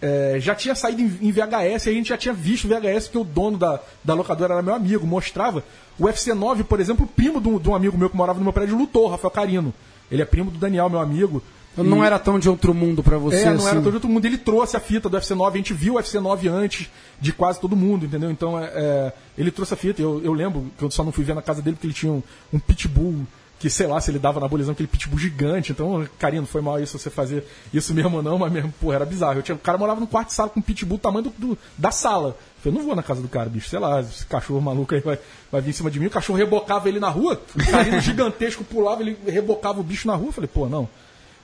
Speaker 2: É, já tinha saído em, VHS, e a gente já tinha visto VHS, porque o dono da, da locadora era meu amigo, mostrava. O UFC 9, por exemplo, o primo de um, de um amigo meu que morava no meu prédio lutou, Rafael Carino. Ele é primo do Daniel, meu amigo.
Speaker 1: Eu não
Speaker 2: E-
Speaker 1: era tão de outro mundo pra você,
Speaker 2: é, não
Speaker 1: assim.
Speaker 2: era todo mundo. Ele trouxe a fita do UFC 9, a gente viu o UFC 9 antes de quase todo mundo, entendeu? Então, é, é, ele trouxe a fita. Eu, eu lembro que eu só não fui ver na casa dele porque ele tinha um, um pitbull que, sei lá, se ele dava na abolição, aquele pitbull gigante. Então, carinho, não foi mal isso você fazer isso mesmo ou não, mas mesmo, pô, era bizarro. Eu tinha, o cara morava num quarto de sala com um pitbull do tamanho do, do- da sala. Eu falei, não vou na casa do cara, bicho, sei lá, esse cachorro maluco aí vai, vai vir em cima de mim. O cachorro rebocava ele na rua, o carinho <laughs> gigantesco pulava, ele rebocava o bicho na rua. Eu falei, pô, não.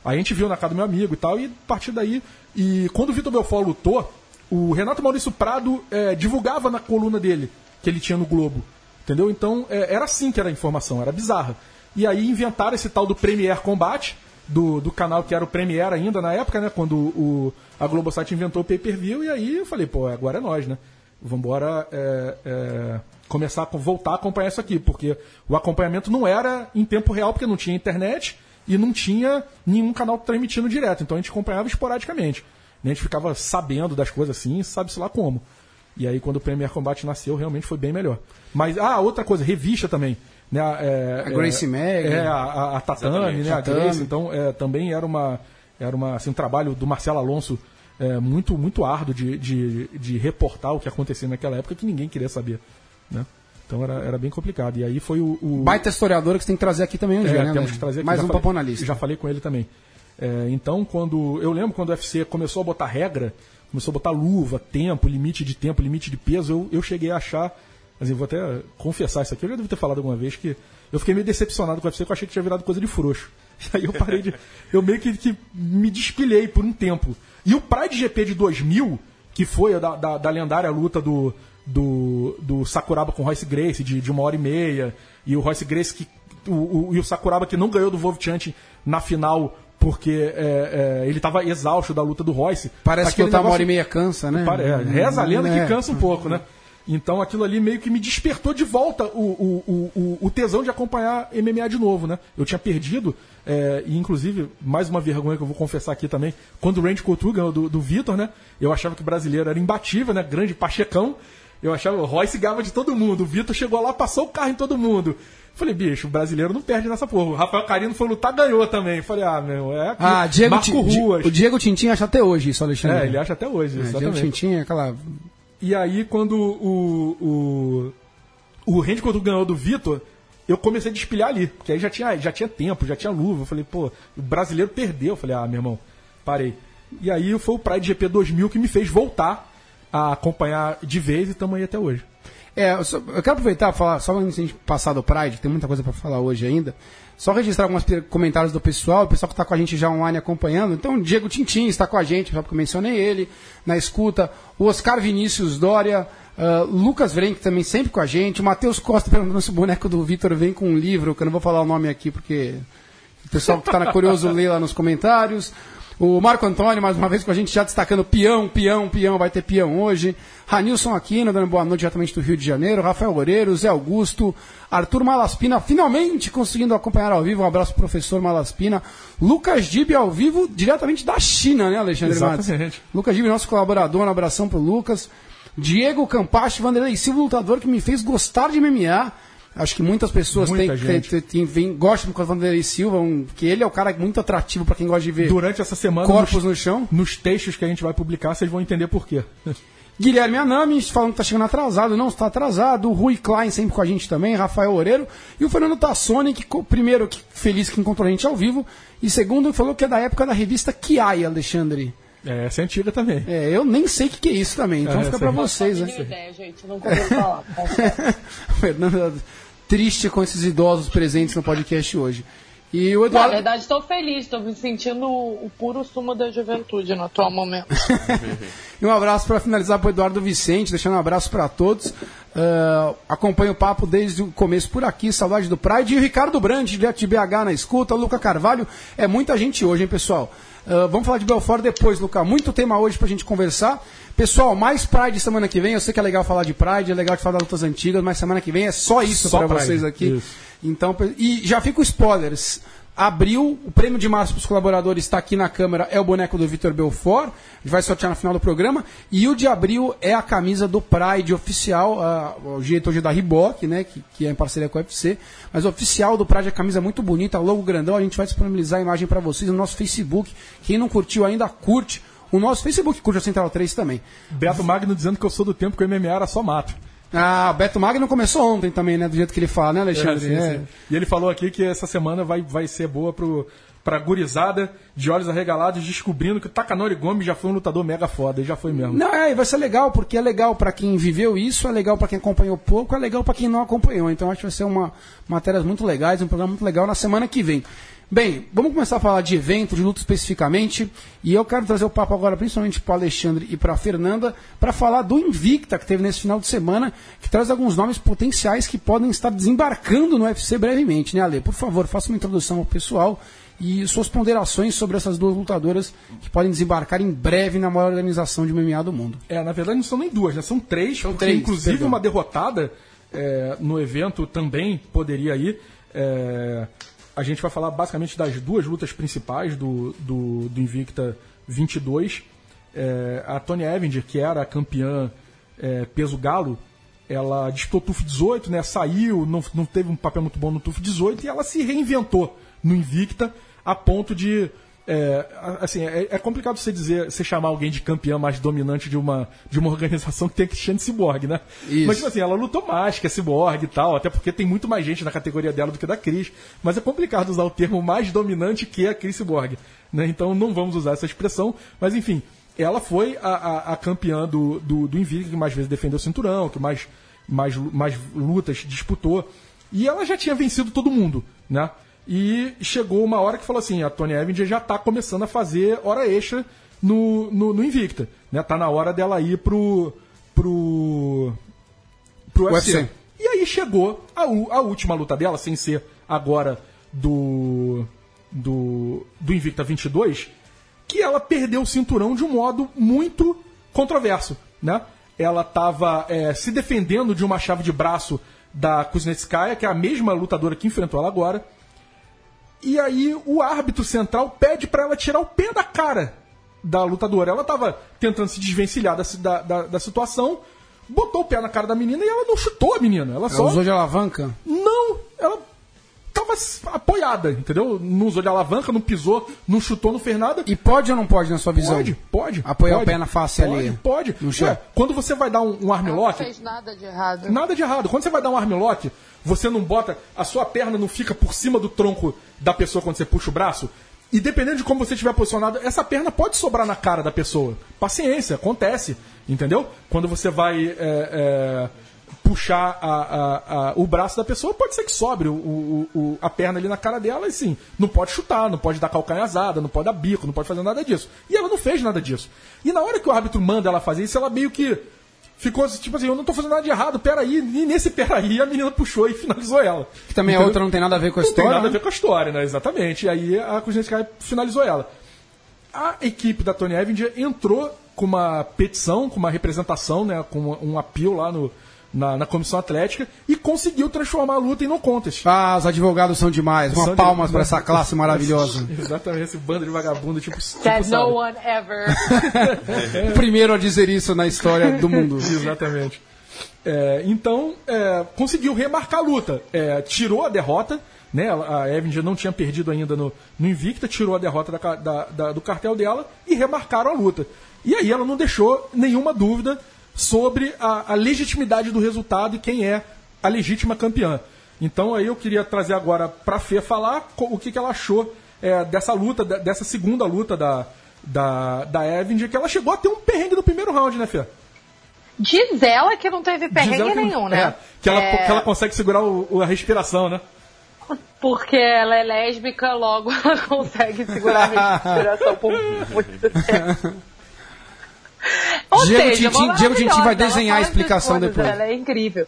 Speaker 2: Aí a gente viu na casa do meu amigo e tal, e a partir daí. E quando o Vitor Belfort lutou, o Renato Maurício Prado é, divulgava na coluna dele, que ele tinha no Globo. Entendeu? Então é, era assim que era a informação, era bizarra. E aí inventaram esse tal do Premier Combat, do, do canal que era o Premier ainda na época, né? Quando o, a Globosat inventou o pay-per-view, e aí eu falei, pô, agora é nós, né? Vambora é, é, começar a voltar a acompanhar isso aqui, porque o acompanhamento não era em tempo real, porque não tinha internet e não tinha nenhum canal transmitindo direto. Então a gente acompanhava esporadicamente. A gente ficava sabendo das coisas assim, sabe-se lá como. E aí, quando o Premier Combat nasceu, realmente foi bem melhor. Mas, ah, outra coisa, revista também. Né, é,
Speaker 1: A Gracie
Speaker 2: é,
Speaker 1: Mag.
Speaker 2: É, a, a, a Tatame, né, a. Grace. Então, é, também era uma, era uma, assim, um trabalho do Marcelo Alonso é, muito, muito árduo de, de, de reportar o que acontecia naquela época que ninguém queria saber. Né? Então era, era bem complicado. E aí foi o. o...
Speaker 1: Baita historiador que você tem que trazer aqui também um
Speaker 2: É,
Speaker 1: dia, né?
Speaker 2: temos que trazer aqui.
Speaker 1: Mais
Speaker 2: já
Speaker 1: um
Speaker 2: falei-
Speaker 1: pra pôr na lista.
Speaker 2: Já falei com ele também. É, então, quando. Eu lembro quando o UFC começou a botar regra, começou a botar luva, tempo, limite de tempo, limite de peso, eu, eu cheguei a achar. Assim, vou até confessar isso aqui, eu já devo ter falado alguma vez que eu fiquei meio decepcionado com o UFC, porque eu achei que tinha virado coisa de frouxo. E <laughs> aí eu parei de. Eu meio que, que me despilhei por um tempo. E o Pride GP de 2000, que foi a da, da, da lendária luta do, do, do Sakuraba com o Royce Grace, de, de uma hora e meia, e o Royce Grace que. O, o- e o Sakuraba que não ganhou do Vovchant na final porque é, é, ele estava exausto da luta do Royce.
Speaker 1: Parece que lutar uma
Speaker 2: negócio-
Speaker 1: hora e meia cansa, né?
Speaker 2: Pare- é, reza a lenda
Speaker 1: É.
Speaker 2: que cansa um pouco, né? Então aquilo ali meio que me despertou de volta o, o, o, o- tesão de acompanhar MMA de novo, né? Eu tinha perdido, é, e inclusive, mais uma vergonha que eu vou confessar aqui também, quando o Randy Couture ganhou do, do Vitor, né? Eu achava que o brasileiro era imbatível, né? Grande pachecão. Eu achava, o Royce ganhava de todo mundo. O Vitor chegou lá, passou o carro em todo mundo. Falei, bicho, o brasileiro não perde nessa porra. O Rafael Carino foi lutar, ganhou também. Falei, ah, meu, é aqui.
Speaker 1: Ah, Diego,
Speaker 2: Marco
Speaker 1: Ti-
Speaker 2: Ruas.
Speaker 1: o Diego Tintin acha até hoje isso, Alexandre.
Speaker 2: É, ele acha até hoje,
Speaker 1: É, Diego. Tintin é aquela...
Speaker 2: E aí, quando o, o, o Randy Couture ganhou do Vitor, eu comecei a despilhar ali. Porque aí já tinha, já tinha tempo, já tinha luva. Eu falei, pô, o brasileiro perdeu. Eu falei, ah, meu irmão, parei. E aí foi o Pride GP 2000 que me fez voltar a acompanhar de vez e estamos aí até hoje.
Speaker 1: É, eu, só- eu quero aproveitar e falar, só antes de a gente passar do Pride, que tem muita coisa para falar hoje ainda. Só registrar alguns comentários do pessoal, o pessoal que está com a gente já online acompanhando. Então, Diego Tintin está com a gente, já porque eu mencionei ele, na escuta. O Oscar Vinícius Dória, ah, Lucas Vrenck também sempre com a gente. O Matheus Costa perguntando se o boneco do Vitor vem com um livro, que eu não vou falar o nome aqui porque o pessoal que está curioso lê lá nos comentários. O Marco Antônio, mais uma vez com a gente, já destacando peão, peão, peão, vai ter peão hoje. Ranilson Aquino, dando boa noite diretamente do Rio de Janeiro. Rafael Loureiro, Zé Augusto, Arthur Malaspina, finalmente conseguindo acompanhar ao vivo. Um abraço pro professor Malaspina. Lucas Dib ao vivo, diretamente da China, né, Alexandre Matos?
Speaker 2: Exatamente.
Speaker 1: Lucas Dib, nosso colaborador, um abração pro Lucas. Diego Campache, Vanderlei Silva, lutador que me fez gostar de MMA. Acho que muitas pessoas
Speaker 2: Muita
Speaker 1: têm, têm- têm- gostam do Vanderlei Silva, um, que ele é o cara muito atrativo para quem gosta de ver
Speaker 2: Durante essa semana,
Speaker 1: corpos
Speaker 2: nos,
Speaker 1: no chão.
Speaker 2: nos textos que a gente vai publicar, vocês vão entender por quê. <laughs>
Speaker 1: Guilherme Anami, falando que tá chegando atrasado, não está atrasado. O Rui Klein sempre com a gente também, Rafael Oreiro. E o Fernando Tassoni, que primeiro, que feliz que encontrou a gente ao vivo. E segundo, falou que é da época da revista Kiai, Alexandre.
Speaker 2: É, essa é antiga também.
Speaker 1: É, eu nem sei o que, que é isso também, então
Speaker 2: É,
Speaker 1: fica
Speaker 2: aí.
Speaker 1: vocês,
Speaker 3: Não
Speaker 1: né?
Speaker 3: tenho ideia, gente. Ouvi falar. <laughs>
Speaker 1: Fernanda, triste com esses idosos presentes no podcast hoje. E o
Speaker 3: Na
Speaker 1: Eduardo.
Speaker 3: verdade, estou feliz. Estou me sentindo o o puro sumo da juventude no atual momento. <laughs>
Speaker 1: E um abraço para finalizar para o Eduardo Vicente, deixando um abraço para todos. Ah, acompanho o papo desde o começo por aqui, saudade do Pride. E o Ricardo Brandt, direto de BH na escuta, Luca Carvalho. É muita gente hoje, hein, pessoal? Ah, vamos falar de Belfort depois, Luca. Muito tema hoje pra gente conversar. Pessoal, mais Pride semana que vem. Eu sei que é legal falar de Pride, é legal de falar das lutas antigas, mas semana que vem é só isso
Speaker 2: Só
Speaker 1: para vocês aqui.
Speaker 2: isso.
Speaker 1: Então, e já fica o spoilers. Abril, o prêmio de março para os colaboradores está aqui na câmera, é o boneco do Vitor Belfort, gente vai sortear no final do programa. E o de abril é a camisa do Pride oficial, a- o é da Reebok, né, que, que é em parceria com a UFC. Mas o oficial do Pride é a camisa muito bonita, logo grandão, a gente vai disponibilizar a imagem para vocês no nosso Facebook. Quem não curtiu ainda, curte. O nosso Facebook curte a Central 3 também.
Speaker 2: Beto Magno dizendo que eu sou do tempo que o MMA era só mato.
Speaker 1: Ah, o Beto Magno começou ontem também, né, do jeito que ele fala, né, Alexandre?
Speaker 2: É, sim,
Speaker 1: É.
Speaker 2: sim. E ele falou aqui que essa semana vai, vai ser boa pro, pra gurizada de olhos arregalados descobrindo que o Takanori Gomes já foi um lutador mega foda, e já foi mesmo.
Speaker 1: Não, é, e vai ser legal, porque é legal pra quem viveu isso, é legal pra quem acompanhou pouco, é legal pra quem não acompanhou. Então acho que vai ser uma matérias muito legais, um programa muito legal na semana que vem. Bem, vamos começar a falar de evento, de luta especificamente, e eu quero trazer o papo agora principalmente para Alexandre e para Fernanda para falar do Invicta que teve nesse final de semana, que traz alguns nomes potenciais que podem estar desembarcando no UFC brevemente, né, Ale? Por favor, faça uma introdução ao pessoal e suas ponderações sobre essas duas lutadoras que podem desembarcar em breve na maior organização de MMA do mundo.
Speaker 2: É, na verdade não são nem duas, né? São três, porque
Speaker 1: três,
Speaker 2: inclusive
Speaker 1: perdão.
Speaker 2: uma derrotada é, no evento também poderia ir. É, a gente vai falar basicamente das duas lutas principais do, do, do Invicta 22. É, a Tony Evinger, que era a campeã é, peso galo, ela disputou o TUF 18, né? Saiu, não, não teve um papel muito bom no TUF 18 e ela se reinventou no Invicta a ponto de é, assim, é, é complicado você dizer, você chamar alguém de campeã mais dominante de uma, de uma <laughs> organização que tem a Cristiane Cyborg, né?
Speaker 1: Isso.
Speaker 2: Mas, tipo assim, ela lutou mais que a Cyborg e tal, até porque tem muito mais gente na categoria dela do que da Cris. Mas é complicado usar o termo mais dominante que a Cris Cyborg, né? Então não vamos usar essa expressão. Mas, enfim, ela foi a, a, a campeã do, do, do Invicta, que mais vezes defendeu o cinturão, que mais, mais, mais lutas disputou. E ela já tinha vencido todo mundo, né? E chegou uma hora que falou assim, a Tony Evinger já tá começando a fazer hora extra no, no, no Invicta. Né? Tá na hora dela ir pro. pro. pro UFC.
Speaker 1: UFC.
Speaker 2: E aí chegou a, a última luta dela, sem ser agora do. do. do Invicta 22, que ela perdeu o cinturão de um modo muito controverso, né? Ela estava se defendendo de uma chave de braço da Kuznetskaya, que é a mesma lutadora que enfrentou ela agora. E aí o árbitro central pede pra ela tirar o pé da cara da lutadora. Ela tava tentando se desvencilhar da, da, da, da situação, botou o pé na cara da menina e ela não chutou a menina. Ela
Speaker 1: Ela
Speaker 2: só.
Speaker 1: usou de alavanca?
Speaker 2: Não! Ela tava apoiada, entendeu? Não usou de alavanca, não pisou, não chutou, não fez nada.
Speaker 1: E pode ou não pode, na sua visão?
Speaker 2: Pode, pode.
Speaker 1: Apoiar
Speaker 2: pode,
Speaker 1: o pé na face
Speaker 2: pode,
Speaker 1: ali.
Speaker 2: Pode. Ué, quando você vai dar um, um
Speaker 3: Ela não
Speaker 2: armlock,
Speaker 3: fez nada de errado.
Speaker 2: Nada de errado. Quando você vai dar um armlock, você não bota. A sua perna não fica por cima do tronco da pessoa quando você puxa o braço. E dependendo de como você estiver posicionado, essa perna pode sobrar na cara da pessoa. Paciência, acontece. Entendeu? Quando você vai é, é, puxar a, a, a, o braço da pessoa, pode ser que sobre o, o, o, a perna ali na cara dela e sim, não pode chutar, não pode dar calcanhazada, não pode dar bico, não pode fazer nada disso. E ela não fez nada disso. E na hora que o árbitro manda ela fazer isso, ela meio que ficou tipo assim, eu não tô fazendo nada de errado, peraí. E nesse peraí a menina puxou e <laughs> finalizou ela.
Speaker 1: Que também então, a outra não tem nada a ver com a
Speaker 2: não
Speaker 1: história.
Speaker 2: Não tem nada
Speaker 1: né?
Speaker 2: a ver com a história, né? Exatamente. E aí a Kuznetsky finalizou ela. A equipe da Tony Evans entrou com uma petição, com uma representação, né? Com um apelo lá no, na, na, comissão atlética e conseguiu transformar a luta em no contest.
Speaker 1: Ah, os advogados são demais. Uma palmas para essa <laughs> classe maravilhosa. <laughs>
Speaker 2: Exatamente, esse bando de vagabundo, tipo.
Speaker 3: That
Speaker 2: tipo,
Speaker 3: no one ever. <laughs>
Speaker 1: o primeiro a dizer isso na história do mundo.
Speaker 2: Exatamente. É, então, é, conseguiu remarcar a luta. É, tirou a derrota. Né, a Evan já não tinha perdido ainda no, no Invicta, tirou a derrota da, da, da, do cartel dela e remarcaram a luta. E aí ela não deixou nenhuma dúvida sobre a, a legitimidade do resultado e quem é a legítima campeã. Então aí eu queria trazer agora para a Fê falar o que, que ela achou é, dessa luta, dessa segunda luta da, da, da Evan, que ela chegou a ter um perrengue no primeiro round, né, Fê?
Speaker 3: Diz ela que não teve perrengue nenhum, né?
Speaker 2: É, que, ela, é... que ela consegue segurar o, a respiração, né?
Speaker 3: Porque ela é lésbica, logo <laughs> ela consegue segurar a respiração por muito tempo. <laughs>
Speaker 1: Diego Tintin, Diego Tintin vai desenhar a explicação
Speaker 3: coisas,
Speaker 1: depois.
Speaker 3: Ela é incrível.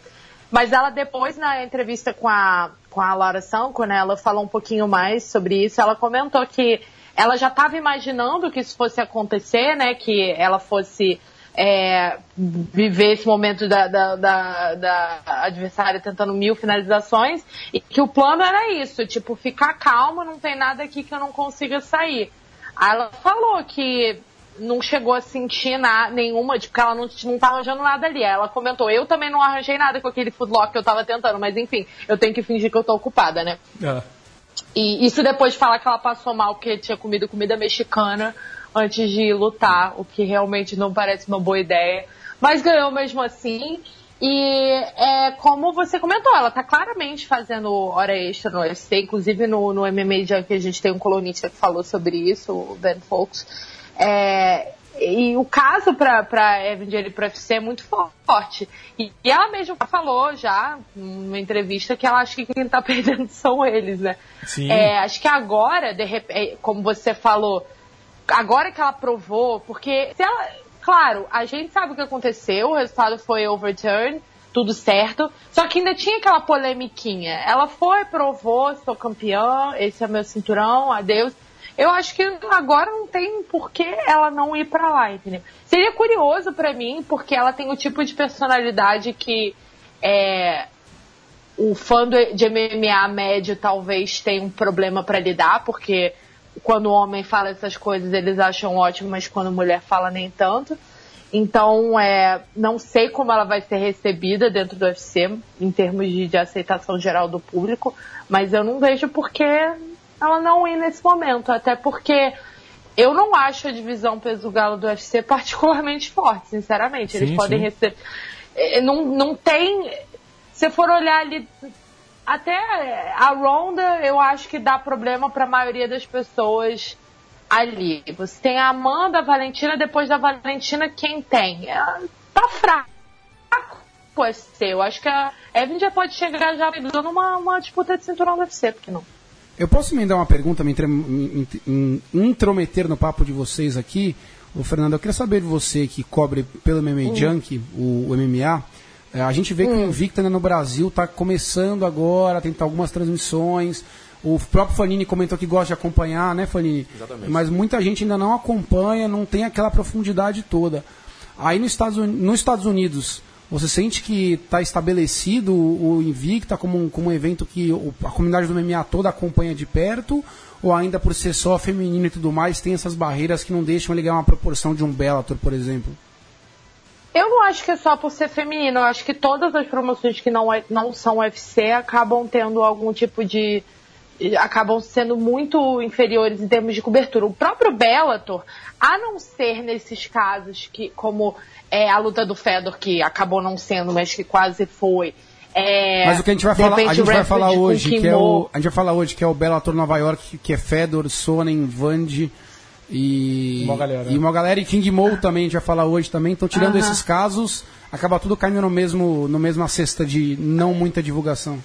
Speaker 3: Mas ela depois, na entrevista com a, com a Laura Sanko, né, ela falou um pouquinho mais sobre isso. Ela comentou que ela já estava imaginando que isso fosse acontecer, né, que ela fosse é, viver esse momento da, da, da, da, adversária tentando mil finalizações e que o plano era isso, tipo, ficar calma, não tem nada aqui que eu não consiga sair. Aí ela falou que não chegou a sentir nada, nenhuma, tipo, que ela não, não tá arranjando nada ali. Ela comentou, eu também não arranjei nada com aquele footlock que eu tava tentando, mas enfim, eu tenho que fingir que eu tô ocupada, né?
Speaker 2: É.
Speaker 3: E isso depois de falar que ela passou mal porque tinha comido comida mexicana antes de lutar, o que realmente não parece uma boa ideia. Mas ganhou mesmo assim. E é, como você comentou, ela tá claramente fazendo hora extra no UFC, inclusive no, no MMA Junk a gente tem um colunista que falou sobre isso, o Ben Fox. É, e o caso para Evan Jenny pro UFC é muito forte. E, e, ela mesma falou já, numa entrevista, que ela acha que quem tá <laughs> perdendo são eles, né?
Speaker 2: Sim.
Speaker 3: É, acho que agora, de repente, é, como você falou, agora que ela provou, porque se ela. Claro, a gente sabe o que aconteceu, o resultado foi overturn, tudo certo. Só que ainda tinha aquela polemiquinha. Ela foi, provou, sou campeã, esse é meu cinturão, adeus. Eu acho que agora não tem por que ela não ir para lá, entendeu? Seria curioso para mim, porque ela tem o tipo de personalidade que é, o fã de MMA médio talvez tenha um problema para lidar, porque quando o homem fala essas coisas eles acham ótimo, mas quando mulher fala nem tanto. Então, é, não sei como ela vai ser recebida dentro do UFC, em termos de, de aceitação geral do público, mas eu não vejo porque ela não ir nesse momento, até porque eu não acho a divisão peso galo do UFC <laughs> particularmente forte, sinceramente. Eles
Speaker 2: sim,
Speaker 3: podem
Speaker 2: sim.
Speaker 3: receber. Eh, não, não tem. Se for olhar ali. Até a Ronda, eu acho que dá problema para a maioria das pessoas ali. Você tem a Amanda, a Valentina, depois da Valentina, quem tem? Ela tá fraco. Pode ser. Eu acho que a Evan já pode chegar já pegando uma, uma disputa de cinturão do UFC, porque não?
Speaker 1: Eu posso me dar uma pergunta, me, me, me, intrometer no papo de vocês aqui? O Fernando, eu queria saber de você que cobre pelo MMA hum. Junk, o, o MMA. É, a gente vê que hum. o Invicta né, no Brasil está começando agora, tem algumas transmissões. O próprio Fanini comentou que gosta de acompanhar, né, Fanini?
Speaker 4: Exatamente.
Speaker 1: Mas muita gente ainda não acompanha, não tem aquela profundidade toda. Aí nos Estados, nos Estados Unidos, você sente que está estabelecido o Invicta como um, como um evento que a comunidade do MMA toda acompanha de perto? Ou ainda por ser só feminino e tudo mais, tem essas barreiras que não deixam ele ganhar uma proporção de um Bellator, por exemplo?
Speaker 3: Eu não acho que é só por ser feminino. Eu acho que todas as promoções que não, é, não são UFC acabam tendo algum tipo de. Acabam sendo muito inferiores em termos de cobertura. O próprio Bellator, a não ser nesses casos que, como é, a luta do Fedor, que acabou não sendo, mas que quase foi. É,
Speaker 1: mas o que a gente vai falar, a gente vai falar hoje, que é o, a gente vai falar hoje que é o Bellator Nova York, que é Fedor, Sonnen, Vande, E
Speaker 2: Uma galera.
Speaker 1: e uma galera e King Mo também, a gente vai falar hoje também. Então, tirando
Speaker 3: Aham.
Speaker 1: esses casos, acaba tudo caindo no mesmo, no mesma cesta de não muita divulgação.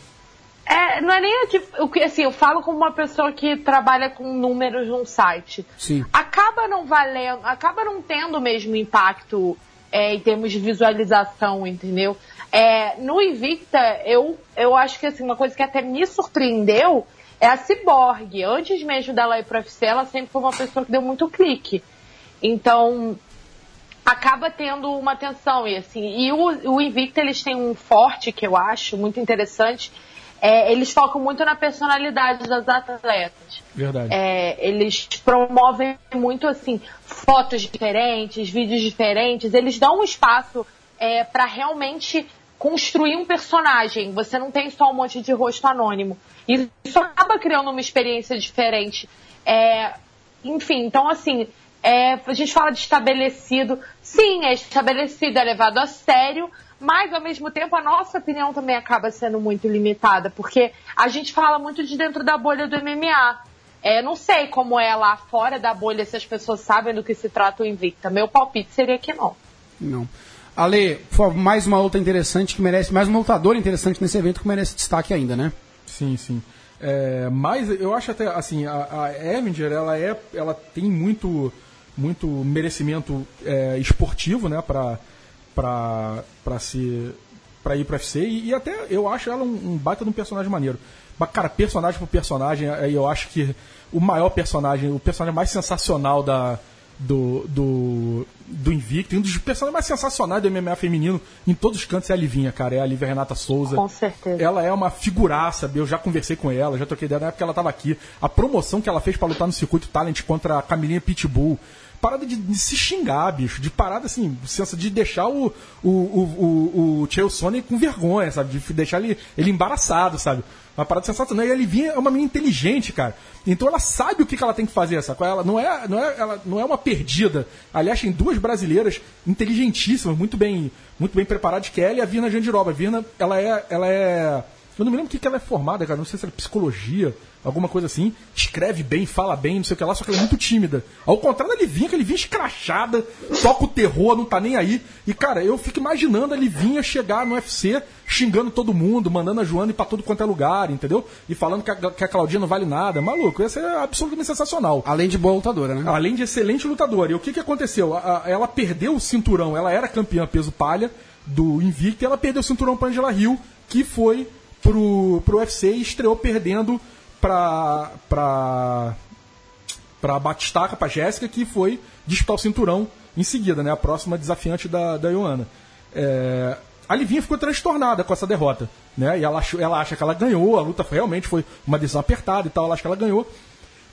Speaker 3: É, não é nem o que assim, eu falo como uma pessoa que trabalha com números num site.
Speaker 1: Sim.
Speaker 3: Acaba não valendo, acaba não tendo o mesmo impacto é, em termos de visualização, entendeu? É, no Invicta, eu, eu acho que assim, uma coisa que até me surpreendeu é a Cyborg. Antes mesmo dela ir pro UFC, ela sempre foi uma pessoa que deu muito clique. Então, acaba tendo uma atenção e assim e o, o Invicta eles têm um forte que eu acho muito interessante é, eles focam muito na personalidade das atletas.
Speaker 2: Verdade.
Speaker 3: É, eles promovem muito assim fotos diferentes vídeos diferentes. Eles dão um espaço é, para realmente construir um personagem. Você não tem só um monte de rosto anônimo. E isso acaba criando uma experiência diferente. É, enfim, então assim, é, a gente fala de estabelecido. Sim, é estabelecido, é levado a sério, mas ao mesmo tempo a nossa opinião também acaba sendo muito limitada, porque a gente fala muito de dentro da bolha do MMA. É, não sei como é lá fora da bolha, se as pessoas sabem do que se trata o Invicta. Meu palpite seria que não.
Speaker 1: Não. Ale, por favor, mais uma outra interessante que merece, mais uma lutadora interessante nesse evento que merece destaque ainda, né?
Speaker 2: Sim, sim. É, mas eu acho até assim, a, a Evinger, ela é, ela tem muito, muito merecimento é, esportivo, né, para para para se para ir para UFC e, e até eu acho ela um, um baita de um personagem maneiro. Mas cara, personagem por personagem, aí eu acho que o maior personagem, o personagem mais sensacional da do, do, do Invicto, um dos personagens mais sensacionais do MMA feminino em todos os cantos é a Livinha, cara. É a Lívia Renata Souza.
Speaker 3: Com certeza.
Speaker 2: Ela é uma figuraça, eu já conversei com ela, já troquei ideia na época que ela tava aqui. A promoção que ela fez pra lutar no circuito Talent contra a Camilinha Pitbull. Parada de, de se xingar, bicho. De parada assim, sensa de deixar o, o, o, o, o Sonnen com vergonha, sabe? De deixar ele, ele embaraçado, sabe? Uma parada sensacional. E a Livinha é uma menina inteligente, cara. Então ela sabe o que, que ela tem que fazer, sacou? Ela não é, não é, ela não é uma perdida. Aliás, tem duas brasileiras inteligentíssimas, muito bem, muito bem preparadas, que é ela e a Virna Jandiroba. A Virna, ela é, ela é eu não me lembro o que, que ela é formada, cara. Não sei se é psicologia, alguma coisa assim. Escreve bem, fala bem, não sei o que lá, só que ela é muito tímida. Ao contrário da Livinha, que ele vinha escrachada, toca o terror, não tá nem aí. E, cara, eu fico imaginando a Livinha chegar no UFC xingando todo mundo, mandando a Joana ir pra todo quanto é lugar, entendeu? E falando que a, que a Claudinha não vale nada. Maluco, ia ser absolutamente sensacional.
Speaker 1: Além de boa lutadora, né?
Speaker 2: Além de excelente lutadora. E o que, que aconteceu? A- a- ela perdeu o cinturão, ela era campeã peso palha do Invicta, e ela perdeu o cinturão pra Angela Hill, que foi pro, pro UFC e estreou perdendo pra, pra, pra Batistaca, pra Jéssica, que foi disputar o cinturão em seguida, né? A próxima desafiante da, da Ioana. É, a Livinha ficou transtornada com essa derrota, né? E ela, ela acha que ela ganhou, a luta foi- realmente foi uma decisão apertada e tal, ela acha que ela ganhou.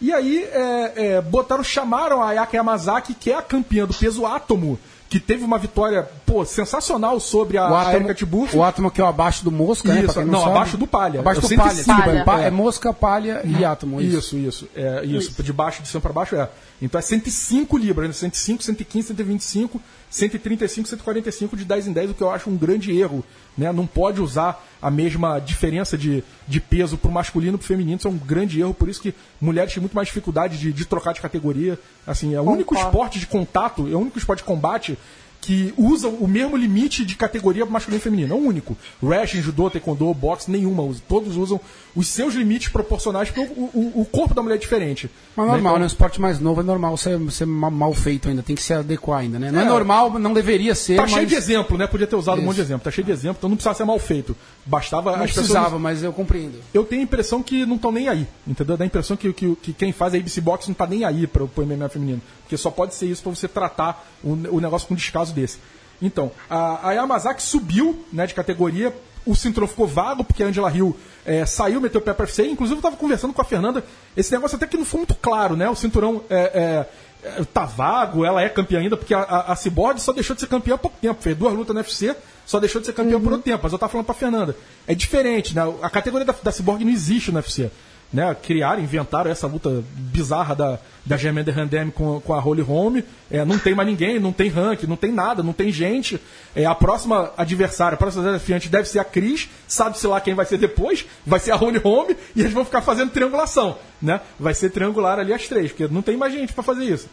Speaker 2: E aí é, é, botaram, chamaram a Ayaka Yamazaki, que é a campeã do peso átomo, que teve uma vitória pô, sensacional sobre a,
Speaker 1: O
Speaker 2: a
Speaker 1: átomo,
Speaker 2: Erika Tibuf.
Speaker 1: o átomo que é o abaixo do mosca, né?
Speaker 2: Isso,
Speaker 1: pra quem
Speaker 2: não,
Speaker 1: sabe.
Speaker 2: abaixo do palha.
Speaker 1: Abaixo
Speaker 2: É o
Speaker 1: do palha.
Speaker 2: 105,
Speaker 1: desculpa,
Speaker 3: palha.
Speaker 1: pa-
Speaker 2: É.
Speaker 1: é mosca, palha e átomo. Isso.
Speaker 2: Isso, isso. É, isso, de baixo, de cima para baixo é. Então é 105 libras, né? 105, 115, 125, 135, 145 de 10 em 10, o que eu acho um grande erro. Né? Não pode usar a mesma diferença de, de peso para o masculino e para o feminino, isso é um grande erro, por isso que mulheres têm muito mais dificuldade de, de trocar de categoria. Assim, é o único esporte de contato, é o único esporte de combate que usa o mesmo limite de categoria masculino e feminino. É o único. Wrestling, judô, taekwondo, boxe, nenhuma. usa. Todos usam os seus limites proporcionais, porque o, o- o corpo da mulher é diferente.
Speaker 1: Mas
Speaker 2: Né?
Speaker 1: normal,
Speaker 2: Então,
Speaker 1: né? Um esporte mais novo é normal ser, ser ma- mal feito ainda, tem que se adequar ainda, né? Não é,
Speaker 2: É.
Speaker 1: normal, não deveria ser,
Speaker 2: Tá
Speaker 1: mas...
Speaker 2: cheio de exemplo, né? Podia ter usado um
Speaker 1: Isso.
Speaker 2: monte de exemplo. Tá cheio de exemplo, então não precisava ser mal feito. Bastava
Speaker 1: Não precisava,
Speaker 2: pessoas.
Speaker 1: mas eu compreendo.
Speaker 2: Eu tenho a impressão que não estão nem aí, entendeu? Dá a impressão que, que, que quem faz a ABC Box não tá nem aí para o MMA feminino. Porque só pode ser isso para você tratar o, o negócio com um descaso desse. Então, a, a Yamazaki subiu né, de categoria, o cinturão ficou vago, porque a Angela Hill é, saiu, meteu o pé para UFC. Inclusive, eu estava conversando com a Fernanda, esse negócio até que não foi muito claro, né? O cinturão é, é, é, tá vago, ela é campeã ainda, porque a, a, a Cyborg só deixou de ser campeã há pouco tempo. Fez duas lutas no UFC, só deixou de ser campeã por outro tempo. Mas eu tava falando pra Fernanda. É diferente, né? A categoria da, da Cyborg não existe no UFC. Né? Criaram, inventaram essa luta bizarra da, da Germaine Randem com, com a Holy Home. É, não tem mais ninguém, não tem rank, não tem nada, não tem gente. É, a próxima adversária, a próxima desafiante deve ser a Cris, sabe-se lá quem vai ser depois, vai ser a Holy Home, e eles vão ficar fazendo triangulação, né? Vai ser triangular ali as três, porque não tem mais gente para fazer isso.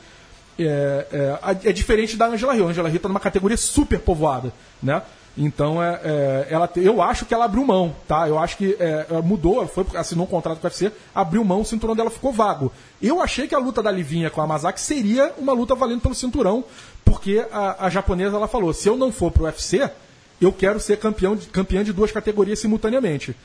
Speaker 2: É, é, é, diferente da Angela Hill. A Angela Hill está numa categoria super povoada, né? Então, é, é, ela, eu acho que ela abriu mão, tá? Eu acho que é, mudou, foi, assinou um contrato com o UFC, abriu mão, o cinturão dela ficou vago. Eu achei que a luta da Livinha com a Masaki seria uma luta valendo pelo cinturão, porque a, a japonesa ela falou: se eu não for pro UFC, eu quero ser campeão de, campeã de duas categorias simultaneamente.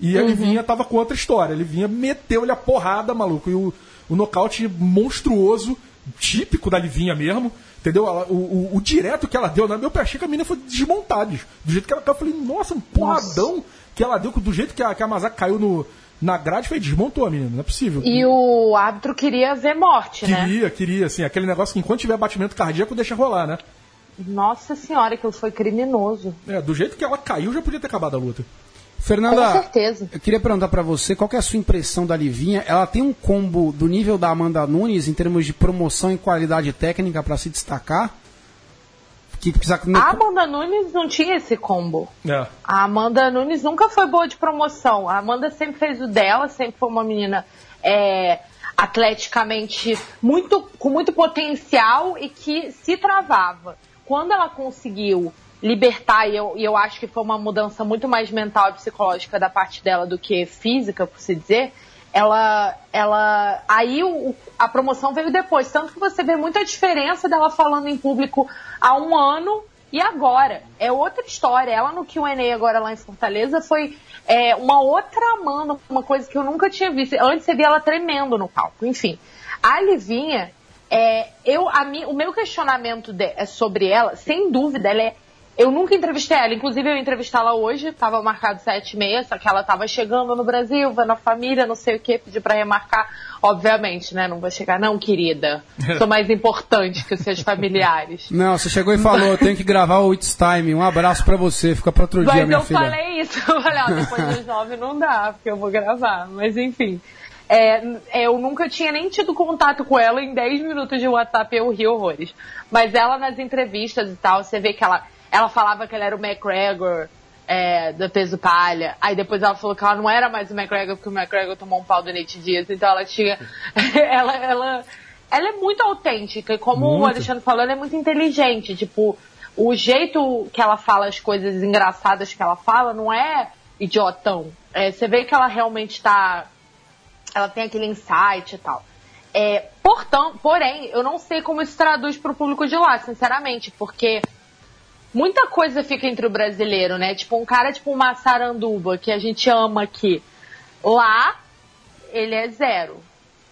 Speaker 2: E a uhum. Livinha tava com outra história. A Livinha meteu-lhe a porrada, maluco. E o, o nocaute monstruoso, típico da Livinha mesmo. Entendeu? O, o, o, direto que ela deu, né? meu achei que a menina foi desmontada. Do jeito que ela caiu, eu falei, nossa, um porradão nossa. que ela deu, do jeito que a, que a Mazak caiu no, na grade, foi desmontou a menina, não é possível.
Speaker 3: E o árbitro queria ver morte,
Speaker 2: queria,
Speaker 3: né?
Speaker 2: Queria, queria, assim, aquele negócio que enquanto tiver batimento cardíaco, deixa rolar, né?
Speaker 3: Nossa senhora, que foi criminoso.
Speaker 2: É, do jeito que ela caiu, já podia ter acabado a luta.
Speaker 1: Fernanda, Com certeza. eu queria perguntar para você qual é a sua impressão da Livinha. Ela tem um combo do nível da Amanda Nunes em termos de promoção e qualidade técnica para se destacar?
Speaker 3: Que precisa... A Amanda Nunes não tinha esse combo. É. A Amanda Nunes nunca foi boa de promoção. A Amanda sempre fez o dela, sempre foi uma menina é, atleticamente muito, com muito potencial e que se travava. Quando ela conseguiu libertar, e eu, e eu acho que foi uma mudança muito mais mental e psicológica da parte dela do que física, por se dizer, ela, ela, aí o, a promoção veio depois, tanto que você vê muita diferença dela falando em público há um ano e agora. É outra história. Ela no Q&A agora lá em Fortaleza foi é, uma outra Amanda, uma coisa que eu nunca tinha visto. Antes você via ela tremendo no palco. Enfim, a Livinha, é, eu, a mi, o meu questionamento de, é sobre ela, sem dúvida, ela é eu nunca entrevistei ela, inclusive eu ia entrevistá-la hoje, estava marcado sete e meia, só que ela estava chegando no Brasil, vendo a família, não sei o que, pedi para remarcar. Obviamente, né? Não vou chegar, não, querida. <laughs> Sou mais importante que os seus familiares.
Speaker 1: Não, você chegou e falou, eu tenho que gravar o It's Time. Um abraço para você, fica para outro Mas dia, minha
Speaker 3: filha. Mas eu falei isso, <laughs> eu falei, ó, depois dos nove não dá, porque eu vou gravar. Mas enfim. É, eu nunca tinha nem tido contato com ela em 10 minutos de WhatsApp, eu ri horrores. Mas ela nas entrevistas e tal, você vê que ela ela falava que ele era o McGregor é, do peso palha. Aí depois ela falou que ela não era mais o McGregor porque o McGregor tomou um pau do Nate Diaz. Então ela tinha. <laughs> ela, ela, ela é muito autêntica. E como muito. o Alexandre falou, ela é muito inteligente. Tipo, o jeito que ela fala as coisas engraçadas que ela fala não é idiotão. É, você vê que ela realmente está. Ela tem aquele insight e tal. É, portanto, porém, eu não sei como isso traduz para o público de lá, sinceramente, porque muita coisa fica entre o brasileiro, né? Tipo, um cara tipo uma Saranduba, que a gente ama aqui. Lá, ele é zero.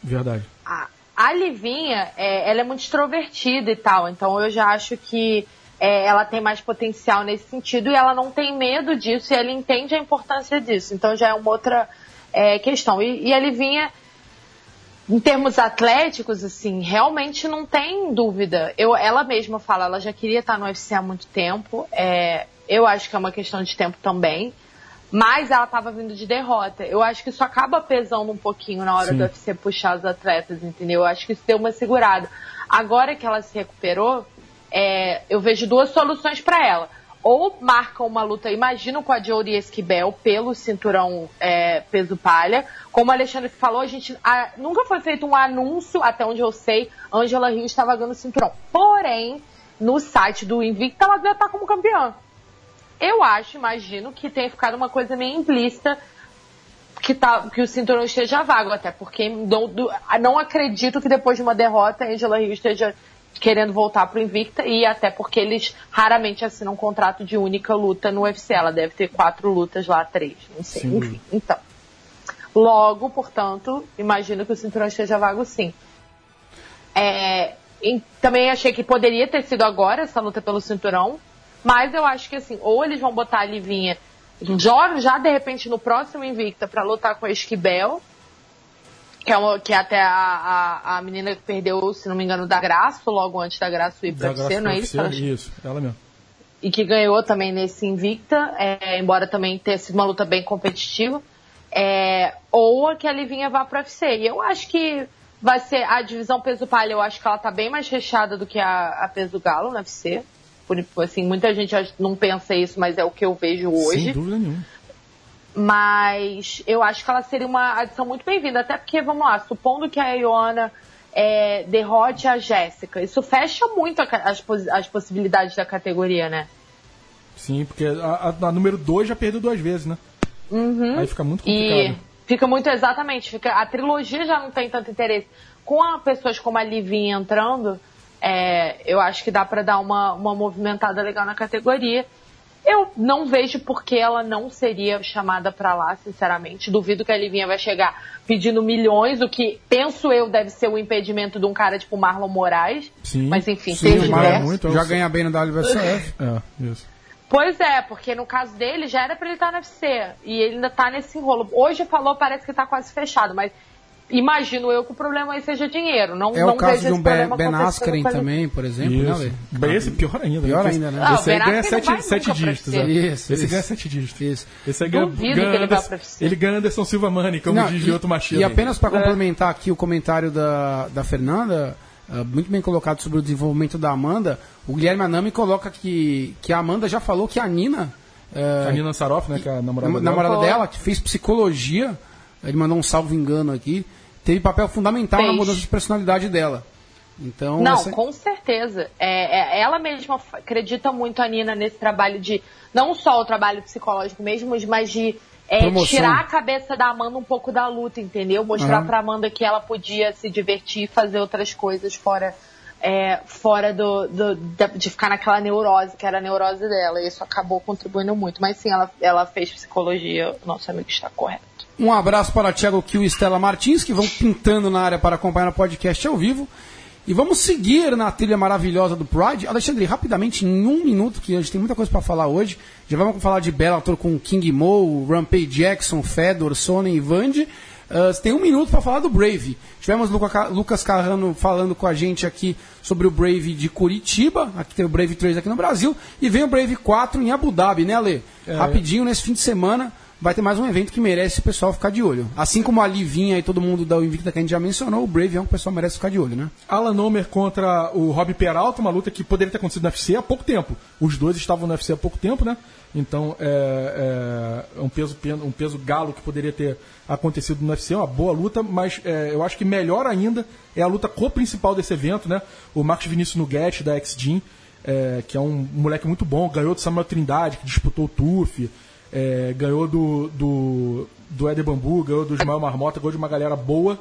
Speaker 2: Verdade.
Speaker 3: A, a Livinha, é, ela é muito extrovertida e tal, então eu já acho que é, ela tem mais potencial nesse sentido e ela não tem medo disso e ela entende a importância disso. Então já é uma outra é, questão. E, e a Livinha em termos atléticos, assim, realmente não tem dúvida. Eu, ela mesma fala, ela já queria estar no UFC há muito tempo. É, eu acho que é uma questão de tempo também. Mas ela estava vindo de derrota. Eu acho que isso acaba pesando um pouquinho na hora Sim. do UFC puxar os atletas, entendeu? Eu acho que isso deu uma segurada. Agora que ela se recuperou, é, eu vejo duas soluções para ela ou marcam uma luta, imagino, com a Jodie Esquibel pelo cinturão é, peso palha. Como o Alexandre falou, a gente a, nunca foi feito um anúncio, até onde eu sei, Angela Rio estava ganhando o cinturão. Porém, no site do Invicta, ela já estar como campeã. Eu acho, imagino, que tenha ficado uma coisa meio implícita que, tá, que o cinturão esteja vago, até porque não, não acredito que depois de uma derrota, Angela Rio esteja querendo voltar pro Invicta e até porque eles raramente assinam um contrato de única luta no UFC. Ela deve ter quatro lutas lá, três, não sei. Sim. Enfim, então. Logo, portanto, imagino que o cinturão esteja vago sim. É, também achei que poderia ter sido agora essa luta pelo cinturão, mas eu acho que assim, ou eles vão botar a Livinha já, já de repente no próximo Invicta para lutar com a Esquibel, que é, uma, que é até a, a, a, menina que perdeu, se não me engano, da Graça, logo antes da Graça ir pra UFC, não é isso?
Speaker 2: Ela... Isso, ela mesmo.
Speaker 3: E que ganhou também nesse Invicta, é, embora também tenha sido uma luta bem competitiva. é, ou que a Livinha vá pro UFC. E eu acho que vai ser a divisão peso palha, eu acho que ela tá bem mais recheada do que a, a peso galo no UFC. Por, assim, muita gente não pensa isso, mas é o que eu vejo hoje.
Speaker 2: Sem dúvida nenhuma.
Speaker 3: Mas eu acho que ela seria uma adição muito bem-vinda. Até porque, vamos lá, supondo que a Ioana é, derrote a Jéssica, isso fecha muito a, as, as possibilidades da categoria, né?
Speaker 2: Sim, porque a, a, a número 2 já perdeu duas vezes, né?
Speaker 3: Uhum.
Speaker 2: Aí fica muito complicado.
Speaker 3: E fica muito, exatamente, fica, a trilogia já não tem tanto interesse. Com a, pessoas como a Livinha entrando, é, eu acho que dá para dar uma, uma movimentada legal na categoria. Eu não vejo por que ela não seria chamada para lá, sinceramente. Duvido que a Livinha vai chegar pedindo milhões, o que penso eu deve ser o impedimento de um cara tipo Marlon Moraes.
Speaker 2: Sim.
Speaker 3: Mas enfim,
Speaker 2: Sim,
Speaker 3: seja
Speaker 2: o Marlon é muito,
Speaker 1: Já ganha bem no WSF.
Speaker 2: É, isso.
Speaker 3: Pois é, porque no caso dele já era pra ele estar no UFC. E ele ainda tá nesse enrolo. Hoje falou, parece que tá quase fechado, mas imagino eu que o problema aí seja dinheiro. Não,
Speaker 1: É
Speaker 3: não
Speaker 1: o caso
Speaker 3: vejo
Speaker 1: de um
Speaker 3: esse
Speaker 1: Ben, Askren também, por exemplo, né,
Speaker 2: Isso. Bem, esse pior ainda.
Speaker 1: Pior
Speaker 2: Esse-
Speaker 1: ainda, né?
Speaker 3: Ah,
Speaker 2: Esse aí
Speaker 3: Ben
Speaker 2: ganha
Speaker 3: não
Speaker 2: sete, sete dígitos. É.
Speaker 1: Isso,
Speaker 2: Esse
Speaker 1: isso.
Speaker 2: ganha sete dígitos.
Speaker 1: Isso.
Speaker 2: Esse aí ganha,
Speaker 3: Duvido
Speaker 2: ganha
Speaker 3: que ele
Speaker 2: Anderson- ele ganha Anderson Silva Money, como
Speaker 1: Não,
Speaker 2: diz
Speaker 1: e,
Speaker 2: outro machismo.
Speaker 1: e apenas para complementar aqui o comentário da, da Fernanda, ah, muito bem colocado sobre o desenvolvimento da Amanda, o Guilherme Anami coloca que, que a Amanda já falou que a Nina, ah,
Speaker 2: A Nina Saroff, né, que é a namorada
Speaker 1: nam-
Speaker 2: dela.
Speaker 1: namorada
Speaker 3: Foi.
Speaker 1: dela, que fez psicologia, ele mandou um salvo engano aqui, teve papel fundamental na
Speaker 3: Fez.
Speaker 1: mudança de personalidade dela. Então,
Speaker 3: Não,
Speaker 1: essa-
Speaker 3: com certeza. É, é- ela mesma acredita muito, a Nina, nesse trabalho de. Não só o trabalho psicológico mesmo, mas de é, tirar a cabeça da Amanda um pouco da luta, entendeu? Mostrar
Speaker 1: Aham.
Speaker 3: pra Amanda que ela podia se divertir e fazer outras coisas fora. é, fora do, do- de ficar naquela neurose, que era a neurose dela. E isso acabou contribuindo muito. Mas sim, ela, ela fez psicologia, o nosso amigo está correto.
Speaker 1: Um abraço para Thiago Kiel e Estela Martins, que vão pintando na área para acompanhar o podcast ao vivo. E vamos seguir na trilha maravilhosa do Pride. Alexandre, rapidamente, em um minuto, que a gente tem muita coisa para falar hoje. Já vamos falar de Bellator com King Mo, Rampage Jackson, Fedor, Sonnen e. Ah, você tem um minuto para falar do Brave. Tivemos Luca Ca- Lucas Carrano falando com a gente aqui sobre o Brave de Curitiba. Aqui tem o Brave 3 aqui no Brasil. E vem o Brave 4 em Abu Dhabi, né, Ale? Rapidinho, nesse fim de semana, vai ter mais um evento que merece o pessoal ficar de olho. Assim como a Livinha e todo mundo da Invicta que a gente já mencionou, o Brave é um que o pessoal merece ficar de olho, né?
Speaker 2: Alan Nomer contra o Rob Peralta, uma luta que poderia ter acontecido no UFC há pouco tempo. Os dois estavam no UFC há pouco tempo, né? Então é, é um, peso, um peso galo que poderia ter acontecido no UFC, uma boa luta, mas é, eu acho que melhor ainda é a luta co-principal desse evento, né? O Marcos Vinícius Nuguete, da X-Gym, é, que é um moleque muito bom, ganhou do Samuel Trindade, que disputou o TUF, é, ganhou do, do, do Éder Bambu, ganhou do Ismael Marmota, ganhou de uma galera boa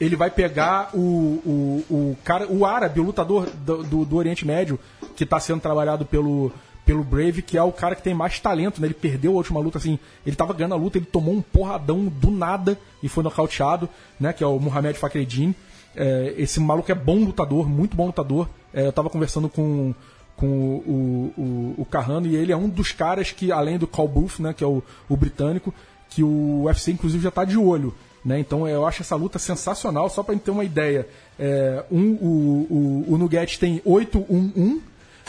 Speaker 2: ele vai pegar o, o, o cara, o árabe, o lutador do, do, do Oriente Médio, que está sendo trabalhado pelo, pelo Brave, que é o cara que tem mais talento, né? Ele perdeu a última luta, assim, ele tava ganhando a luta, ele tomou um porradão do nada e foi nocauteado, né? Que é o Mohamed Fakreddin. É, esse maluco é bom lutador, muito bom lutador. É, eu tava conversando com, com o, o, o Carrano e ele é um dos caras que, além do Call Booth, né? Que é o, o britânico, que o UFC inclusive já tá de olho. Né? Então eu acho essa luta sensacional, só para gente ter uma ideia. É, um, o, o, o Nugget tem 8-1-1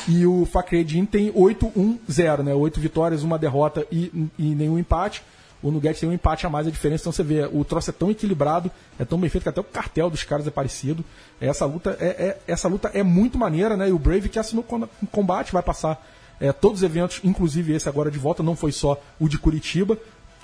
Speaker 2: e o Fakredin tem 8-1-0, né? 8 vitórias, uma derrota e, e nenhum empate. O Nugget tem um empate a mais, a diferença. Então você vê, o troço é tão equilibrado, é tão bem feito que até o cartel dos caras é parecido. Essa luta é, é- essa luta é muito maneira, né? E o Brave que assinou com combate vai passar é, todos os eventos, inclusive esse agora de volta, não foi só o de Curitiba,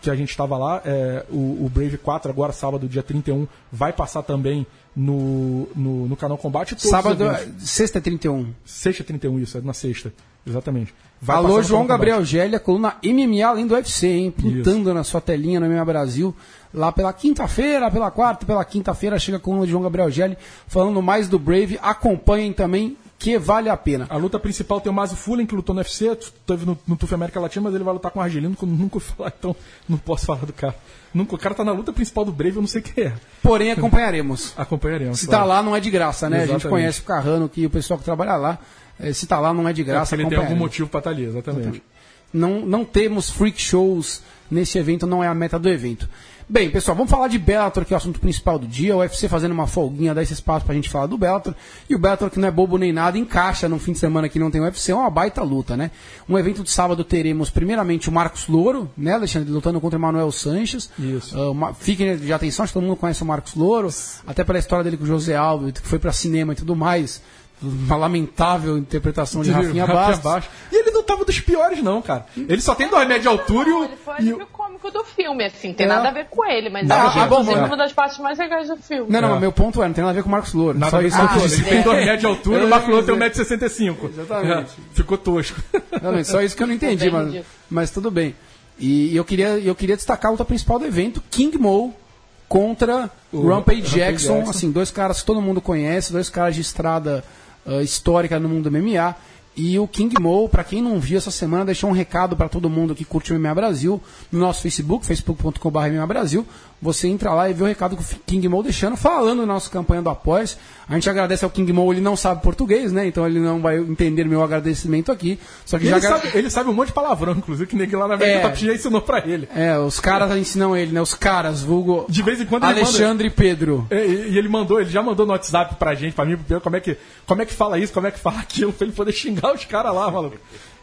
Speaker 2: que a gente estava lá. é, o, o Brave 4, agora sábado, dia 31, vai passar também no, no, no canal Combate.
Speaker 1: Sábado, sexta é 31.
Speaker 2: Sexta 31, isso, é na sexta. Exatamente. Vai
Speaker 1: Alô, João Gabriel. Gélia, coluna MMA além do UFC, hein? Pintando na sua telinha no MMA Brasil. Lá pela quinta-feira, pela quarta, pela quinta-feira, chega a coluna de João Gabriel Gelli falando mais do Brave. Acompanhem também, que vale a pena.
Speaker 2: A luta principal tem o Mazi Fullen, que lutou no UFC, teve no, no TUF América Latina, mas ele vai lutar com o Argelino, que eu nunca ouvi falar, então não posso falar do cara. Nunca, o cara tá na luta principal do Brave, eu não sei quem é.
Speaker 1: Porém, acompanharemos. <laughs>
Speaker 2: Acompanharemos.
Speaker 1: Se
Speaker 2: claro.
Speaker 1: tá lá, não é de graça, né? A gente
Speaker 2: Exatamente.
Speaker 1: conhece o Carrano, que o pessoal que trabalha lá. eh, Se tá lá, não é de
Speaker 2: É
Speaker 1: graça.
Speaker 2: porque ele tem algum motivo pra estar ali, exatamente.
Speaker 1: não, não temos freak shows nesse evento, não é a meta do evento. Bem, pessoal, vamos falar de Bellator, que é o assunto principal do dia. O UFC fazendo uma folguinha, dá esse espaço pra gente falar do Bellator. E o Bellator, que não é bobo nem nada, encaixa num fim de semana que não tem UFC, é uma baita luta, né? Um evento de sábado teremos, primeiramente, o Marcos Louro, né, Alexandre, lutando contra o Manuel Sanches.
Speaker 2: Isso.
Speaker 1: Uh, uma, fiquem de atenção, acho que todo mundo conhece o Marcos Louro, até pela história dele com o José Alves, que foi pra cinema e tudo mais. Uma lamentável interpretação de Rafinha Bastos.
Speaker 2: E ele não tava dos piores, não, cara. Ele só tem dois média altura e
Speaker 3: Não,
Speaker 2: o.
Speaker 3: ele foi
Speaker 2: e o-
Speaker 3: cômico do filme, assim, tem
Speaker 2: É.
Speaker 3: nada a ver com ele, mas
Speaker 1: ah, bom,
Speaker 3: inclusive,
Speaker 1: é.
Speaker 3: uma das partes mais legais do filme.
Speaker 1: Não, não,
Speaker 2: É.
Speaker 1: mas meu ponto é, não tem nada a ver com o Marcos Louro.
Speaker 2: Nada
Speaker 1: Só isso
Speaker 2: com
Speaker 1: que
Speaker 2: tem dois média de altura e o
Speaker 1: Eu
Speaker 2: Marco
Speaker 1: ia
Speaker 2: Louro tem
Speaker 1: dizer.
Speaker 2: 1,65m.
Speaker 1: Exatamente. <laughs>
Speaker 2: Ficou tosco.
Speaker 1: Só isso que eu não entendi, mas, mas tudo bem. E eu queria, eu queria destacar a luta principal do evento, King Mo contra
Speaker 2: O
Speaker 1: Rampage
Speaker 2: Rampage
Speaker 1: Jackson,
Speaker 2: Jackson.
Speaker 1: assim, dois caras que todo mundo conhece, dois caras de estrada ah, histórica no mundo do MMA. E o King Mo, pra quem não viu essa semana, deixou um recado pra todo mundo que curte o MMA Brasil no nosso Facebook, facebook.com.br MMA Brasil. Você entra lá e vê o recado que o King Mo deixando, falando na nossa campanha do Apoies. A gente agradece ao King Mo, ele não sabe português, né? Então ele não vai entender meu agradecimento aqui. Só que
Speaker 2: Ele
Speaker 1: já agra-
Speaker 2: sabe, ele sabe um monte de palavrão, inclusive, que ninguém lá na
Speaker 1: É.
Speaker 2: América Top já ensinou pra ele.
Speaker 1: É, os caras ensinam ele, né? Os caras, vulgo.
Speaker 2: De vez em quando ele manda-
Speaker 1: Alexandre e Pedro.
Speaker 2: É, E, e ele mandou, ele já mandou no WhatsApp pra gente, pra mim, pro Pedro, como é que, como é que fala isso, como é que fala <laughs> aquilo, pra ele poder xingar os caras lá, maluco.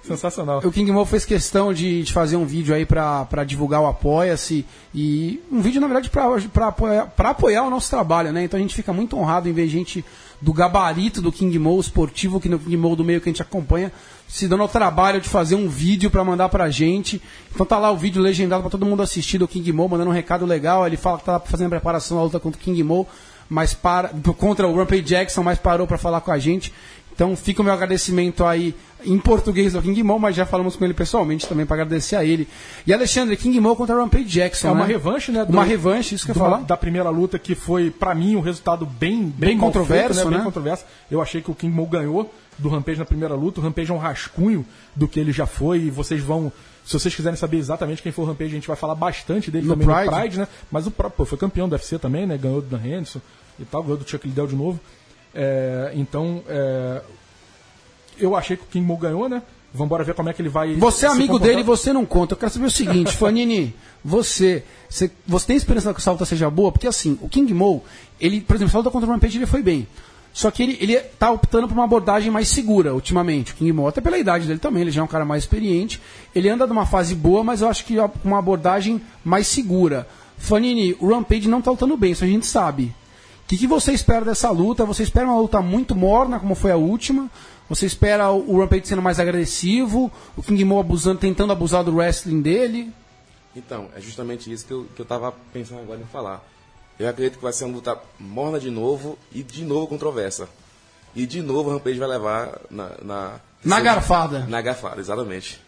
Speaker 2: Sensacional.
Speaker 1: O King Mo fez questão de, de fazer um vídeo aí pra divulgar o Apoia-se. E um vídeo, na verdade, pra, apoiar, apoiar o nosso trabalho, né? Então a gente fica muito honrado em ver gente do gabarito do King Mo esportivo, que no King Mo do meio que a gente acompanha, se dando ao trabalho de fazer um vídeo pra mandar pra gente. Então tá lá o vídeo legendado pra todo mundo assistir do King Mo, mandando um recado legal. Ele fala que tá fazendo preparação da luta contra o King Mo, mas para, contra o Rampage Jackson, mas parou pra falar com a gente. Então fica o meu agradecimento aí em português ao King Mo, mas já falamos com ele pessoalmente também para agradecer a ele. E Alexandre, King Mo contra Rampage Jackson.
Speaker 2: É uma
Speaker 1: né?
Speaker 2: revanche, né? do-
Speaker 1: Uma revanche, isso que eu falar.
Speaker 2: Da primeira luta, que foi, pra mim, um resultado bem, bem,
Speaker 1: Bem controverso,
Speaker 2: feito,
Speaker 1: né?
Speaker 2: Bem controverso. Eu achei que o King Mo ganhou do Rampage na primeira luta. O Rampage é um rascunho do que ele já foi. E vocês vão. Se vocês quiserem saber exatamente quem foi o Rampage, a gente vai falar bastante dele
Speaker 1: No
Speaker 2: também
Speaker 1: Pride.
Speaker 2: no Pride, né? Mas o próprio, pô, foi campeão do UFC também, né? Ganhou do Dan Henderson e tal, ganhou do Chuck Liddell de novo. É, então, é, eu achei que o King Mo ganhou, né? Vamos embora ver como é que ele vai.
Speaker 1: Você é amigo
Speaker 2: comportar.
Speaker 1: dele e você não conta. Eu quero saber o seguinte, <laughs> Fanini, você, você, você tem esperança que essa luta seja boa? Porque assim, o King Mo, ele, por exemplo, essa luta contra o Rampage ele foi bem. Só que ele, ele tá optando por uma abordagem mais segura ultimamente, o King Mo, até pela idade dele também, ele já é um cara mais experiente. Ele anda numa fase boa, mas eu acho que ó, uma abordagem mais segura. Fanini, o Rampage não tá lutando bem, isso a gente sabe. O que, que você espera dessa luta? Você espera uma luta muito morna, como foi a última? Você espera o Rampage sendo mais agressivo? O King Mo abusando, tentando abusar do wrestling dele?
Speaker 4: Então, é justamente isso que eu, que eu tava pensando agora em falar. Eu acredito que vai ser uma luta morna de novo e de novo controversa. E de novo o Rampage vai levar na... Na,
Speaker 1: Na garfada.
Speaker 4: Na garfada, exatamente.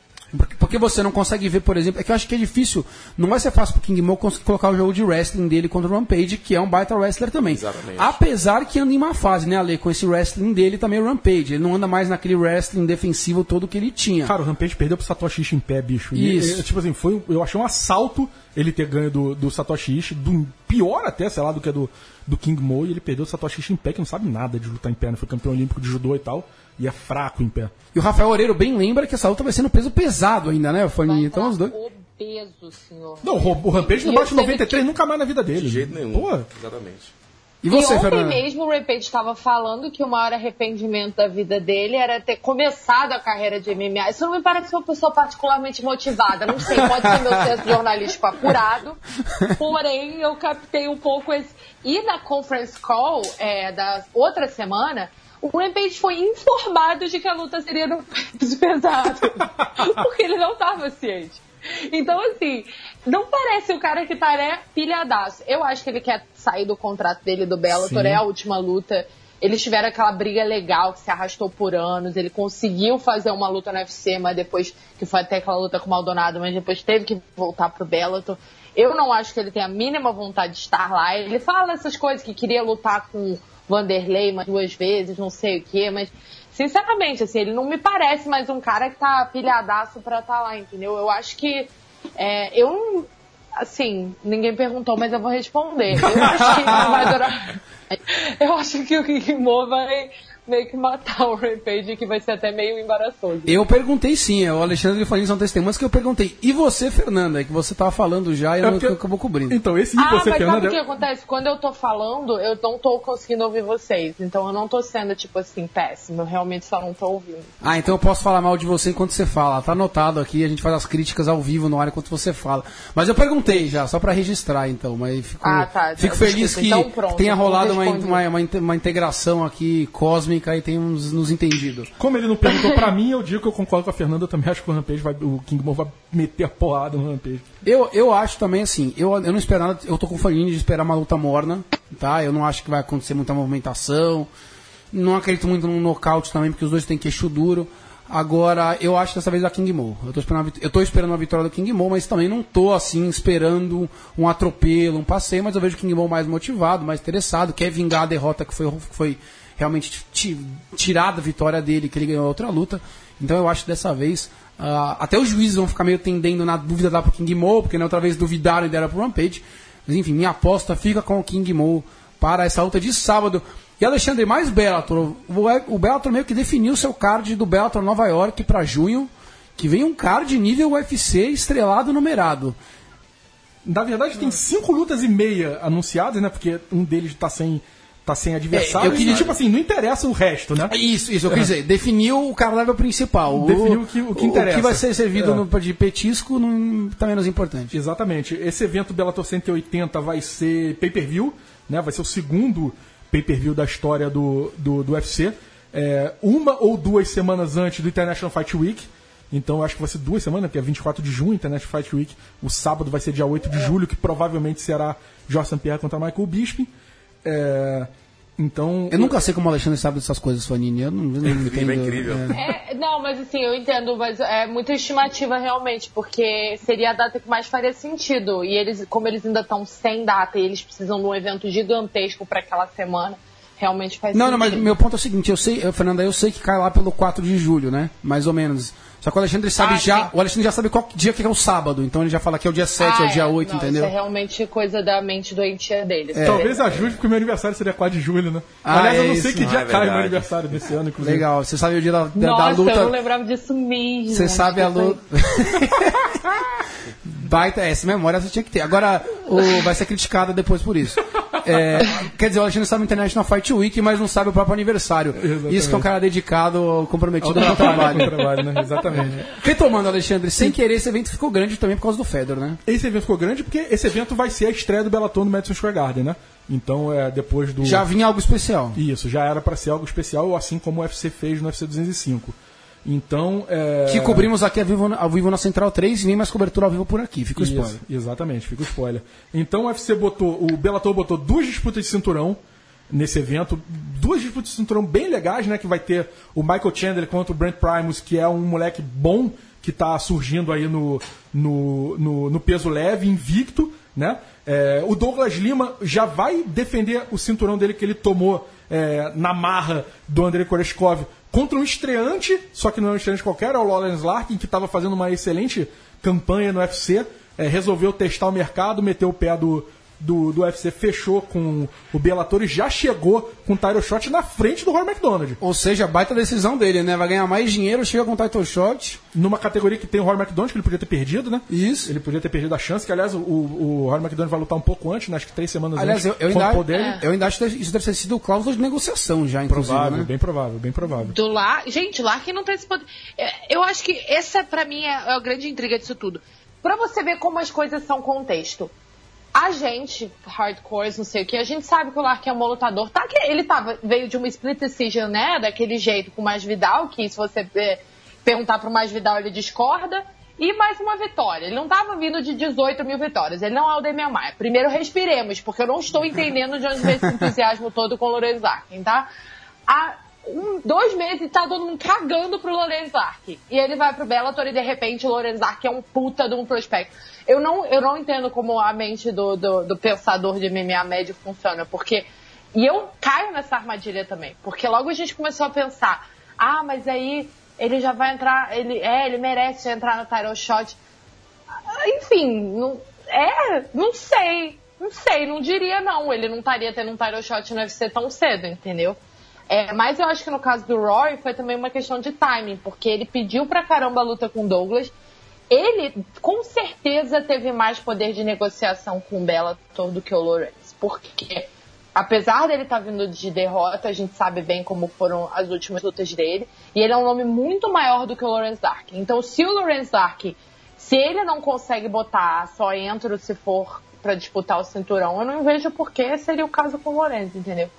Speaker 1: Porque- você não consegue ver, por exemplo, é que eu acho que é difícil, não vai ser fácil pro King Mo conseguir colocar o jogo de wrestling dele contra o Rampage, que é um baita wrestler também.
Speaker 4: Exatamente.
Speaker 1: Apesar que anda em uma fase, né, Ale, com esse wrestling dele também o Rampage. Ele não anda mais naquele wrestling defensivo todo que ele tinha.
Speaker 2: Cara, o Rampage perdeu pro Satoshi Ishii em pé, bicho. E,
Speaker 1: Isso.
Speaker 2: é, tipo assim, foi, eu achei um assalto ele ter ganho do, do Satoshi Ishii, do, pior até, sei lá, do que do, do King Mo, e ele perdeu o Satoshi pé, que não sabe nada de lutar em pé, né? Foi campeão olímpico de judô e tal, e é fraco em pé.
Speaker 1: E o Rafael Oreiro bem lembra que essa luta vai ser no peso pesado ainda, né, Fanny? Então os dois.
Speaker 3: Obeso, senhor.
Speaker 2: Não, o, o Rampage não bate
Speaker 3: eu teve
Speaker 2: 93 nunca mais na vida dele.
Speaker 4: De jeito nenhum.
Speaker 2: Pô,
Speaker 4: Exatamente.
Speaker 1: E
Speaker 3: E
Speaker 1: você,
Speaker 3: ontem
Speaker 1: Fernanda?
Speaker 3: mesmo o Rampage estava falando que o maior arrependimento da vida dele era ter começado a carreira de MMA. Isso não me parece ser uma pessoa particularmente motivada. Não sei, pode ser meu senso jornalístico apurado. Porém, eu captei um pouco esse. E na conference call é, da outra semana, o Rampage foi informado de que a luta seria no peso pesado. <laughs> porque ele não estava ciente. Então, assim, não parece o cara que tá, né, pilhadaço. Eu acho que ele quer sair do contrato dele do Bellator,
Speaker 2: Sim.
Speaker 3: é a última luta. Eles tiveram aquela briga legal que se arrastou por anos. Ele conseguiu fazer uma luta no UFC, mas depois, que foi até aquela luta com o Maldonado, mas depois teve que voltar pro Bellator. Eu não acho que ele tem a mínima vontade de estar lá. Ele fala essas coisas que queria lutar com o Vanderlei mais duas vezes, não sei o quê, mas sinceramente, assim, ele não me parece mais um cara que tá pilhadaço pra estar lá, entendeu? Eu acho que é, eu não. Assim, ninguém perguntou, mas eu vou responder. Eu acho que não vai durar. <laughs> Eu acho que o King Mo vai, meio que matar o Rampage, que vai ser até meio embaraçoso.
Speaker 1: Eu perguntei sim, o Alexandre Falim são testemunhas que eu perguntei. E você, Fernanda? É que você tava falando já e eu
Speaker 2: É
Speaker 1: não
Speaker 2: porque-
Speaker 1: acabou cobrindo.
Speaker 2: Então, esse e
Speaker 3: Ah,
Speaker 2: você,
Speaker 3: mas
Speaker 2: Fernanda.
Speaker 3: sabe o que acontece? Quando eu tô falando, eu não tô conseguindo ouvir vocês. Então eu não tô sendo, tipo assim, péssimo. Eu realmente só não tô ouvindo.
Speaker 1: Ah, então eu posso falar mal de você enquanto você fala. Tá anotado aqui, a gente faz as críticas ao vivo no ar enquanto você fala. Mas eu perguntei já, só pra registrar então. Mas fico,
Speaker 3: Ah, tá.
Speaker 1: fico feliz que
Speaker 3: então pronto,
Speaker 1: tenha rolado uma, uma, uma, uma integração aqui cósmica e tenhamos nos entendido.
Speaker 2: Como ele não perguntou pra mim, eu digo que eu concordo com a Fernanda. Eu também acho que o Rampage vai. O King Mo vai meter a porrada no Rampage.
Speaker 1: Eu, eu acho também assim, eu, eu não espero nada, eu tô com farinha de esperar uma luta morna, tá? Eu não acho que vai acontecer muita movimentação. Não acredito muito num nocaute também, porque os dois têm queixo duro. Agora, eu acho que dessa vez é a King Mo. Eu tô esperando, eu tô esperando uma vitória do King Mo, mas também não tô assim esperando um atropelo, um passeio, mas eu vejo o King Mo mais motivado, mais interessado, quer vingar a derrota que foi, que foi realmente ti- tirada a vitória dele, que ele ganhou outra luta. Então eu acho que dessa vez. ah, até os juízes vão ficar meio tendendo na dúvida dar pro King Mo, porque na outra vez duvidaram e deram pro Rampage. Mas enfim, minha aposta fica com o King Mo para essa luta de sábado. E Alexandre, mais Bellator. O, o Bellator meio que definiu seu card do Bellator Nova York para junho, que vem um card nível UFC estrelado numerado.
Speaker 2: Na verdade, tem cinco lutas e meia anunciadas, né? Porque um deles tá sem, tá sem adversário.
Speaker 1: É, eu queria-
Speaker 2: E, tipo assim, não interessa o resto, né?
Speaker 1: Isso, isso, eu quis dizer, definiu o cardápio principal.
Speaker 2: Definiu o que- o que interessa.
Speaker 1: O que vai ser servido
Speaker 2: É.
Speaker 1: no- de petisco não tá menos importante.
Speaker 2: Exatamente. Esse evento Bellator 180 vai ser pay-per-view, né? Vai ser o segundo pay-per-view da história do, do, do UFC. É, uma ou duas semanas antes do International Fight Week. Então eu acho que vai ser duas semanas, porque é 24 de junho, International Fight Week. O sábado vai ser dia 8 de julho, que provavelmente será Jorge St. Pierre contra Michael Bisping. É, então.
Speaker 1: Eu nunca sei como o Alexandre sabe dessas coisas, Fanini. Eu não, eu não <laughs> entendo.
Speaker 4: incrível, é incrível.
Speaker 3: É, não, mas assim, eu entendo, mas é muita estimativa realmente, porque seria a data que mais faria sentido. E eles, como eles ainda estão sem data e eles precisam de um evento gigantesco para aquela semana, realmente faz
Speaker 1: Não,
Speaker 3: sentido.
Speaker 1: não, mas meu ponto é o seguinte, eu sei, eu, Fernanda, eu sei que cai lá pelo 4 de julho, né? Mais ou menos. Só que o Alexandre sabe
Speaker 3: Ah,
Speaker 1: já,
Speaker 3: sim.
Speaker 1: o Alexandre já sabe qual dia que é o sábado, então ele já fala que é o dia 7, é o
Speaker 3: Ah,
Speaker 1: dia 8,
Speaker 3: não,
Speaker 1: entendeu?
Speaker 3: Isso é realmente coisa da mente doentia deles.
Speaker 2: Talvez ajude, porque meu aniversário seria 4 de julho, né?
Speaker 1: Ah,
Speaker 2: Aliás, eu
Speaker 1: é
Speaker 2: não sei
Speaker 1: isso.
Speaker 2: que
Speaker 4: Ah,
Speaker 2: dia
Speaker 4: é
Speaker 2: cai meu aniversário desse ano, inclusive.
Speaker 1: Legal, você sabe o dia da, da, da
Speaker 3: Nossa,
Speaker 1: luta.
Speaker 3: eu não lembrava disso mesmo.
Speaker 1: Você sabe a luta. <laughs> Baita, essa memória você tinha que ter. Agora, o, vai ser criticada depois por isso. É, quer dizer, o Alexandre sabe o International Fight Week, mas não sabe o próprio aniversário.
Speaker 2: Exatamente.
Speaker 1: Isso que é um cara dedicado, comprometido
Speaker 2: Ao
Speaker 1: com o trabalho.
Speaker 2: trabalho, né? Exatamente.
Speaker 1: Retomando, Alexandre, sem querer, esse evento ficou grande também por causa do Fedor, né?
Speaker 2: Esse evento ficou grande porque esse evento vai ser a estreia do Bellator no Madison Square Garden, né? Então, é depois do...
Speaker 1: Já vinha algo especial.
Speaker 2: Isso, já era pra ser algo especial, assim como o UFC fez no UFC 205. Então, é...
Speaker 1: Que cobrimos aqui ao vivo, ao vivo na Central 3 e vem mais cobertura ao vivo por aqui. Fica o
Speaker 2: Isso,
Speaker 1: spoiler.
Speaker 2: exatamente, fica o spoiler. Então o UFC botou, o Bellator botou duas disputas de cinturão nesse evento, duas disputas de cinturão bem legais, né? Que vai ter o Michael Chandler contra o Brent Primus, que é um moleque bom que tá surgindo aí no, no, no, no peso leve, invicto, né? É, o Douglas Lima já vai defender o cinturão dele que ele tomou é, na marra do Andrei Koreshkov contra um estreante, só que não é um estreante qualquer, é o Lawrence Larkin, que estava fazendo uma excelente campanha no UFC, é, resolveu testar o mercado, meteu o pé do, do, do UFC, fechou com o Bellator e já chegou com o title shot na frente do Roy McDonald.
Speaker 1: Ou seja, baita decisão dele, né? Vai ganhar mais dinheiro, chega com title shot.
Speaker 2: Numa categoria que tem o Roy McDonald, que ele podia ter perdido, né?
Speaker 1: Isso.
Speaker 2: Ele podia ter perdido a chance, que aliás o, o Roy McDonald vai lutar um pouco antes, né? acho que três semanas
Speaker 1: Aliás, eu,
Speaker 2: antes.
Speaker 1: eu,
Speaker 2: contra
Speaker 1: ainda,
Speaker 2: o dele.
Speaker 1: eu ainda acho que isso deve ter sido cláusula de negociação já, inclusive.
Speaker 2: Provável,
Speaker 1: né?
Speaker 2: bem provável, bem provável.
Speaker 3: Do Lar... Gente, Larkin não tem esse poder. É, Eu acho que essa, pra mim, é é a grande intriga disso tudo. Pra você ver como as coisas são contexto. A gente, hardcores, não sei o que, a gente sabe que o Larkin é um bom lutador. Tá que ele tava, veio de uma split decision, né? Daquele jeito com o Mais Vidal, que se você é, perguntar pro Mais Vidal, ele discorda. E mais uma vitória. Ele não tava vindo de 18 mil vitórias. Ele não é o Demian Maia. Primeiro respiremos, porque eu não estou entendendo de onde vem esse entusiasmo <laughs> todo com o Lorenzo Larkin, tá? Há um, dois meses tá todo mundo cagando pro Lorenzo Larkin. E ele vai pro Bellator e de repente o Lorenzo Larkin é um puta de um prospecto. Eu não, eu não entendo como a mente do, do, do pensador de MMA médio funciona, porque. E eu caio nessa armadilha também, porque logo a gente começou a pensar: ah, mas aí ele já vai entrar, ele, é, ele merece entrar no title shot. Ah, Enfim, não, é, não sei, não sei, não diria não. Ele não estaria tendo um title shot no UFC tão cedo, entendeu? É, mas eu acho que no caso do Rory foi também uma questão de timing, porque ele pediu pra caramba a luta com Douglas. Ele com certeza teve mais poder de negociação com o Bellator do que o Lawrence, porque apesar dele estar tá vindo de derrota, a gente sabe bem como foram as últimas lutas dele, e ele é um nome muito maior do que o Lawrence Dark. Então, se o Lawrence Dark, se ele não consegue botar só entro se for para disputar o cinturão, eu não vejo por que seria o caso com o Lawrence, entendeu?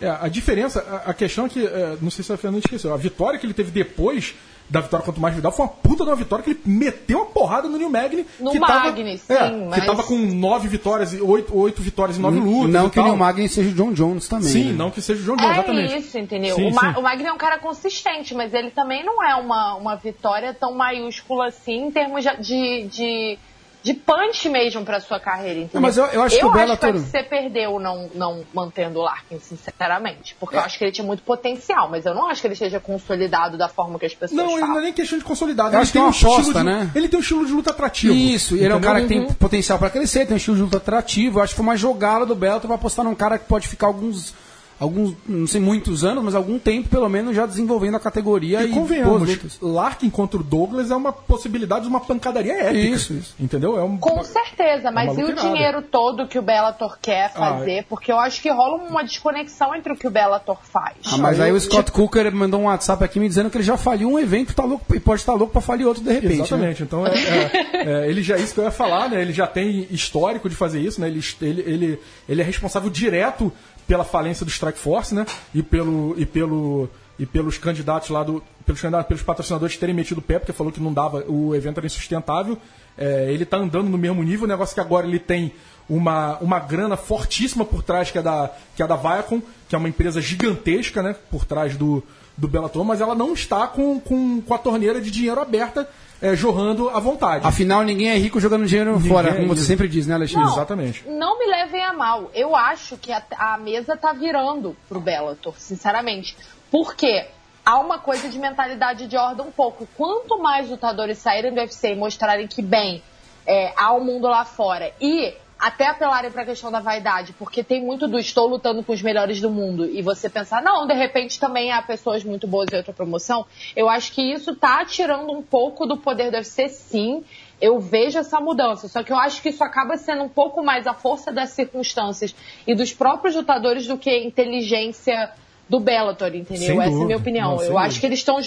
Speaker 2: É, a diferença, a, a questão é que, é, não sei se a Fernanda esqueceu, a vitória que ele teve depois da vitória contra o Masvidal foi uma puta de uma vitória que ele meteu uma porrada no New Magny.
Speaker 3: No
Speaker 2: que
Speaker 3: Magny,
Speaker 2: tava,
Speaker 3: sim,
Speaker 2: é,
Speaker 3: mas...
Speaker 2: Que tava com nove vitórias, oito, oito vitórias e nove lutas.
Speaker 1: Não
Speaker 2: e
Speaker 1: que o. New Magny seja o John Jones também.
Speaker 2: Sim,
Speaker 1: né?
Speaker 2: não que seja o John Jones,
Speaker 3: É
Speaker 2: exatamente.
Speaker 3: isso, entendeu?
Speaker 2: Sim,
Speaker 3: o, Ma
Speaker 2: sim.
Speaker 3: o Magno é um cara consistente, mas ele também não é uma, uma vitória tão maiúscula assim em termos de, de, de, punch mesmo pra sua carreira, entendeu?
Speaker 1: Não, mas eu- eu acho que o Bellator-
Speaker 3: que você perdeu não, não mantendo o Larkin, sinceramente. Porque eu acho que ele tinha muito potencial, mas eu não acho que ele esteja consolidado da forma que as pessoas
Speaker 2: Não, ele
Speaker 3: falam.
Speaker 2: não é nem questão de consolidado.
Speaker 1: Eu
Speaker 2: ele
Speaker 1: acho que
Speaker 2: tem
Speaker 1: é
Speaker 2: um
Speaker 1: uma aposta,
Speaker 2: de,
Speaker 1: né?
Speaker 2: Ele tem um estilo de luta atrativo.
Speaker 1: Isso, e ele é um cara que tem potencial pra crescer, tem um estilo de luta atrativo. Eu acho que foi uma jogada do Bellator pra apostar num cara que pode ficar alguns, alguns, não sei muitos anos, mas algum tempo pelo menos já desenvolvendo a categoria
Speaker 2: E
Speaker 1: e,
Speaker 2: convenhamos. Larkin contra o Douglas é uma possibilidade de uma pancadaria épica.
Speaker 1: Isso, isso.
Speaker 2: Entendeu? É um,
Speaker 3: Com certeza, mas
Speaker 2: uma
Speaker 3: e o dinheiro todo que o Bellator quer
Speaker 2: Ah,
Speaker 3: fazer? Porque eu acho que rola uma desconexão entre o que o Bellator faz.
Speaker 1: Ah, mas aí o Scott
Speaker 2: tipo-
Speaker 1: Cooker mandou um WhatsApp aqui me dizendo que ele já faliu um evento tá louco, e pode estar louco pra falir outro de repente. né?
Speaker 2: Exatamente. Então, é, é, é, ele já, isso que eu ia falar, né? Ele já tem histórico de fazer isso, né? Ele, ele, ele, ele é responsável direto pela falência do Strike Force, né? E, pelo, e, pelo, e pelos candidatos lá do. Pelos, candidatos, pelos patrocinadores terem metido o pé, porque falou que não dava, o evento era insustentável. É, ele tá andando no mesmo nível, o negócio que agora ele tem uma, uma grana fortíssima por trás, que é da, que é da Viacom, que é uma empresa gigantesca, né? Por trás do, do Bellator, mas ela não está com, com, com a torneira de dinheiro aberta, é, jorrando à vontade.
Speaker 1: Afinal, ninguém é rico jogando dinheiro
Speaker 2: Ninguém
Speaker 1: fora,
Speaker 2: é
Speaker 1: como você sempre diz, né, Alexandre?
Speaker 3: Não,
Speaker 2: Exatamente.
Speaker 3: Não me levem a mal. Eu acho que a, a mesa tá virando pro Bellator, sinceramente. Por quê? Há uma coisa de mentalidade de ordem um pouco. Quanto mais lutadores saírem do UFC e mostrarem que, bem, é, há um mundo lá fora e até apelarem para a questão da vaidade, porque tem muito do estou lutando com os melhores do mundo e você pensar, não, de repente também há pessoas muito boas em outra promoção. Eu acho que isso tá tirando um pouco do poder do UFC, sim. Eu vejo essa mudança, só que eu acho que isso acaba sendo um pouco mais a força das circunstâncias e dos próprios lutadores do que inteligência do Bellator, entendeu?
Speaker 2: Sem
Speaker 3: Essa é a
Speaker 2: dúvida.
Speaker 3: minha opinião.
Speaker 2: Não,
Speaker 3: eu acho
Speaker 2: dúvida.
Speaker 3: que eles estão.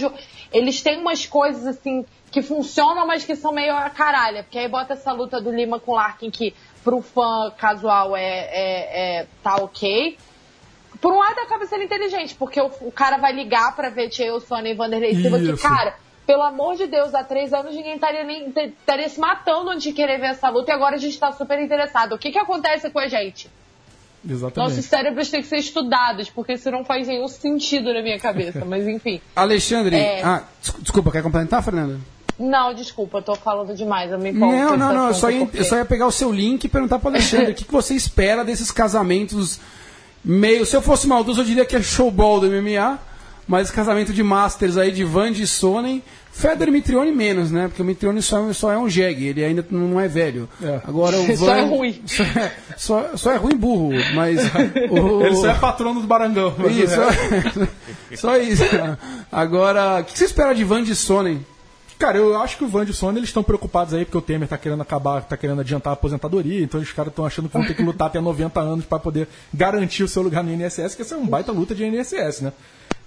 Speaker 3: Eles têm umas coisas assim que funcionam, mas que são meio a caralha. Porque aí bota essa luta do Lima com o Larkin que pro fã casual é, é, é- tá ok. Por um lado acaba sendo inteligente, porque o, o cara vai ligar pra ver Chael Sonnen e Vanderlei Silva que, cara, pelo amor de Deus, há três anos ninguém estaria nem estaria se matando antes de querer ver essa luta e agora a gente tá super interessado. O que que acontece com a gente?
Speaker 2: Exatamente.
Speaker 3: Nossos cérebros têm que ser estudados, porque isso não faz nenhum sentido na minha cabeça, mas enfim. <laughs>
Speaker 1: Alexandre,
Speaker 3: É.
Speaker 1: ah, des- desculpa, quer complementar, Fernanda?
Speaker 3: Não, desculpa, eu tô falando demais, eu me empolgo
Speaker 1: Não, não, não, eu só, ia,
Speaker 3: porque-
Speaker 1: eu só ia pegar o seu link e perguntar para Alexandre <laughs> o que, que você espera desses casamentos meio. Se eu fosse maldoso, eu diria que é showball do MMA, mas casamento de Masters aí de Van e Sonnen. Federer e Mitrione menos, né? Porque o Mitrione só, só é um jegue, ele ainda não é velho.
Speaker 2: É.
Speaker 1: Agora o <laughs> Van.
Speaker 3: Só é ruim.
Speaker 1: Só é, só, só é ruim burro, mas. <laughs> o-
Speaker 2: Ele só é patrono do Barangão.
Speaker 1: Isso,
Speaker 2: resto- <laughs>
Speaker 1: só isso. Agora, o que você espera de Van de Sonnen?
Speaker 2: Cara, eu acho que o Van e o Sony eles estão preocupados aí porque o Temer tá querendo acabar, tá querendo adiantar a aposentadoria, então os caras estão achando que vão ter que lutar até 90 anos para poder garantir o seu lugar no INSS, que essa é uma baita luta de INSS, né?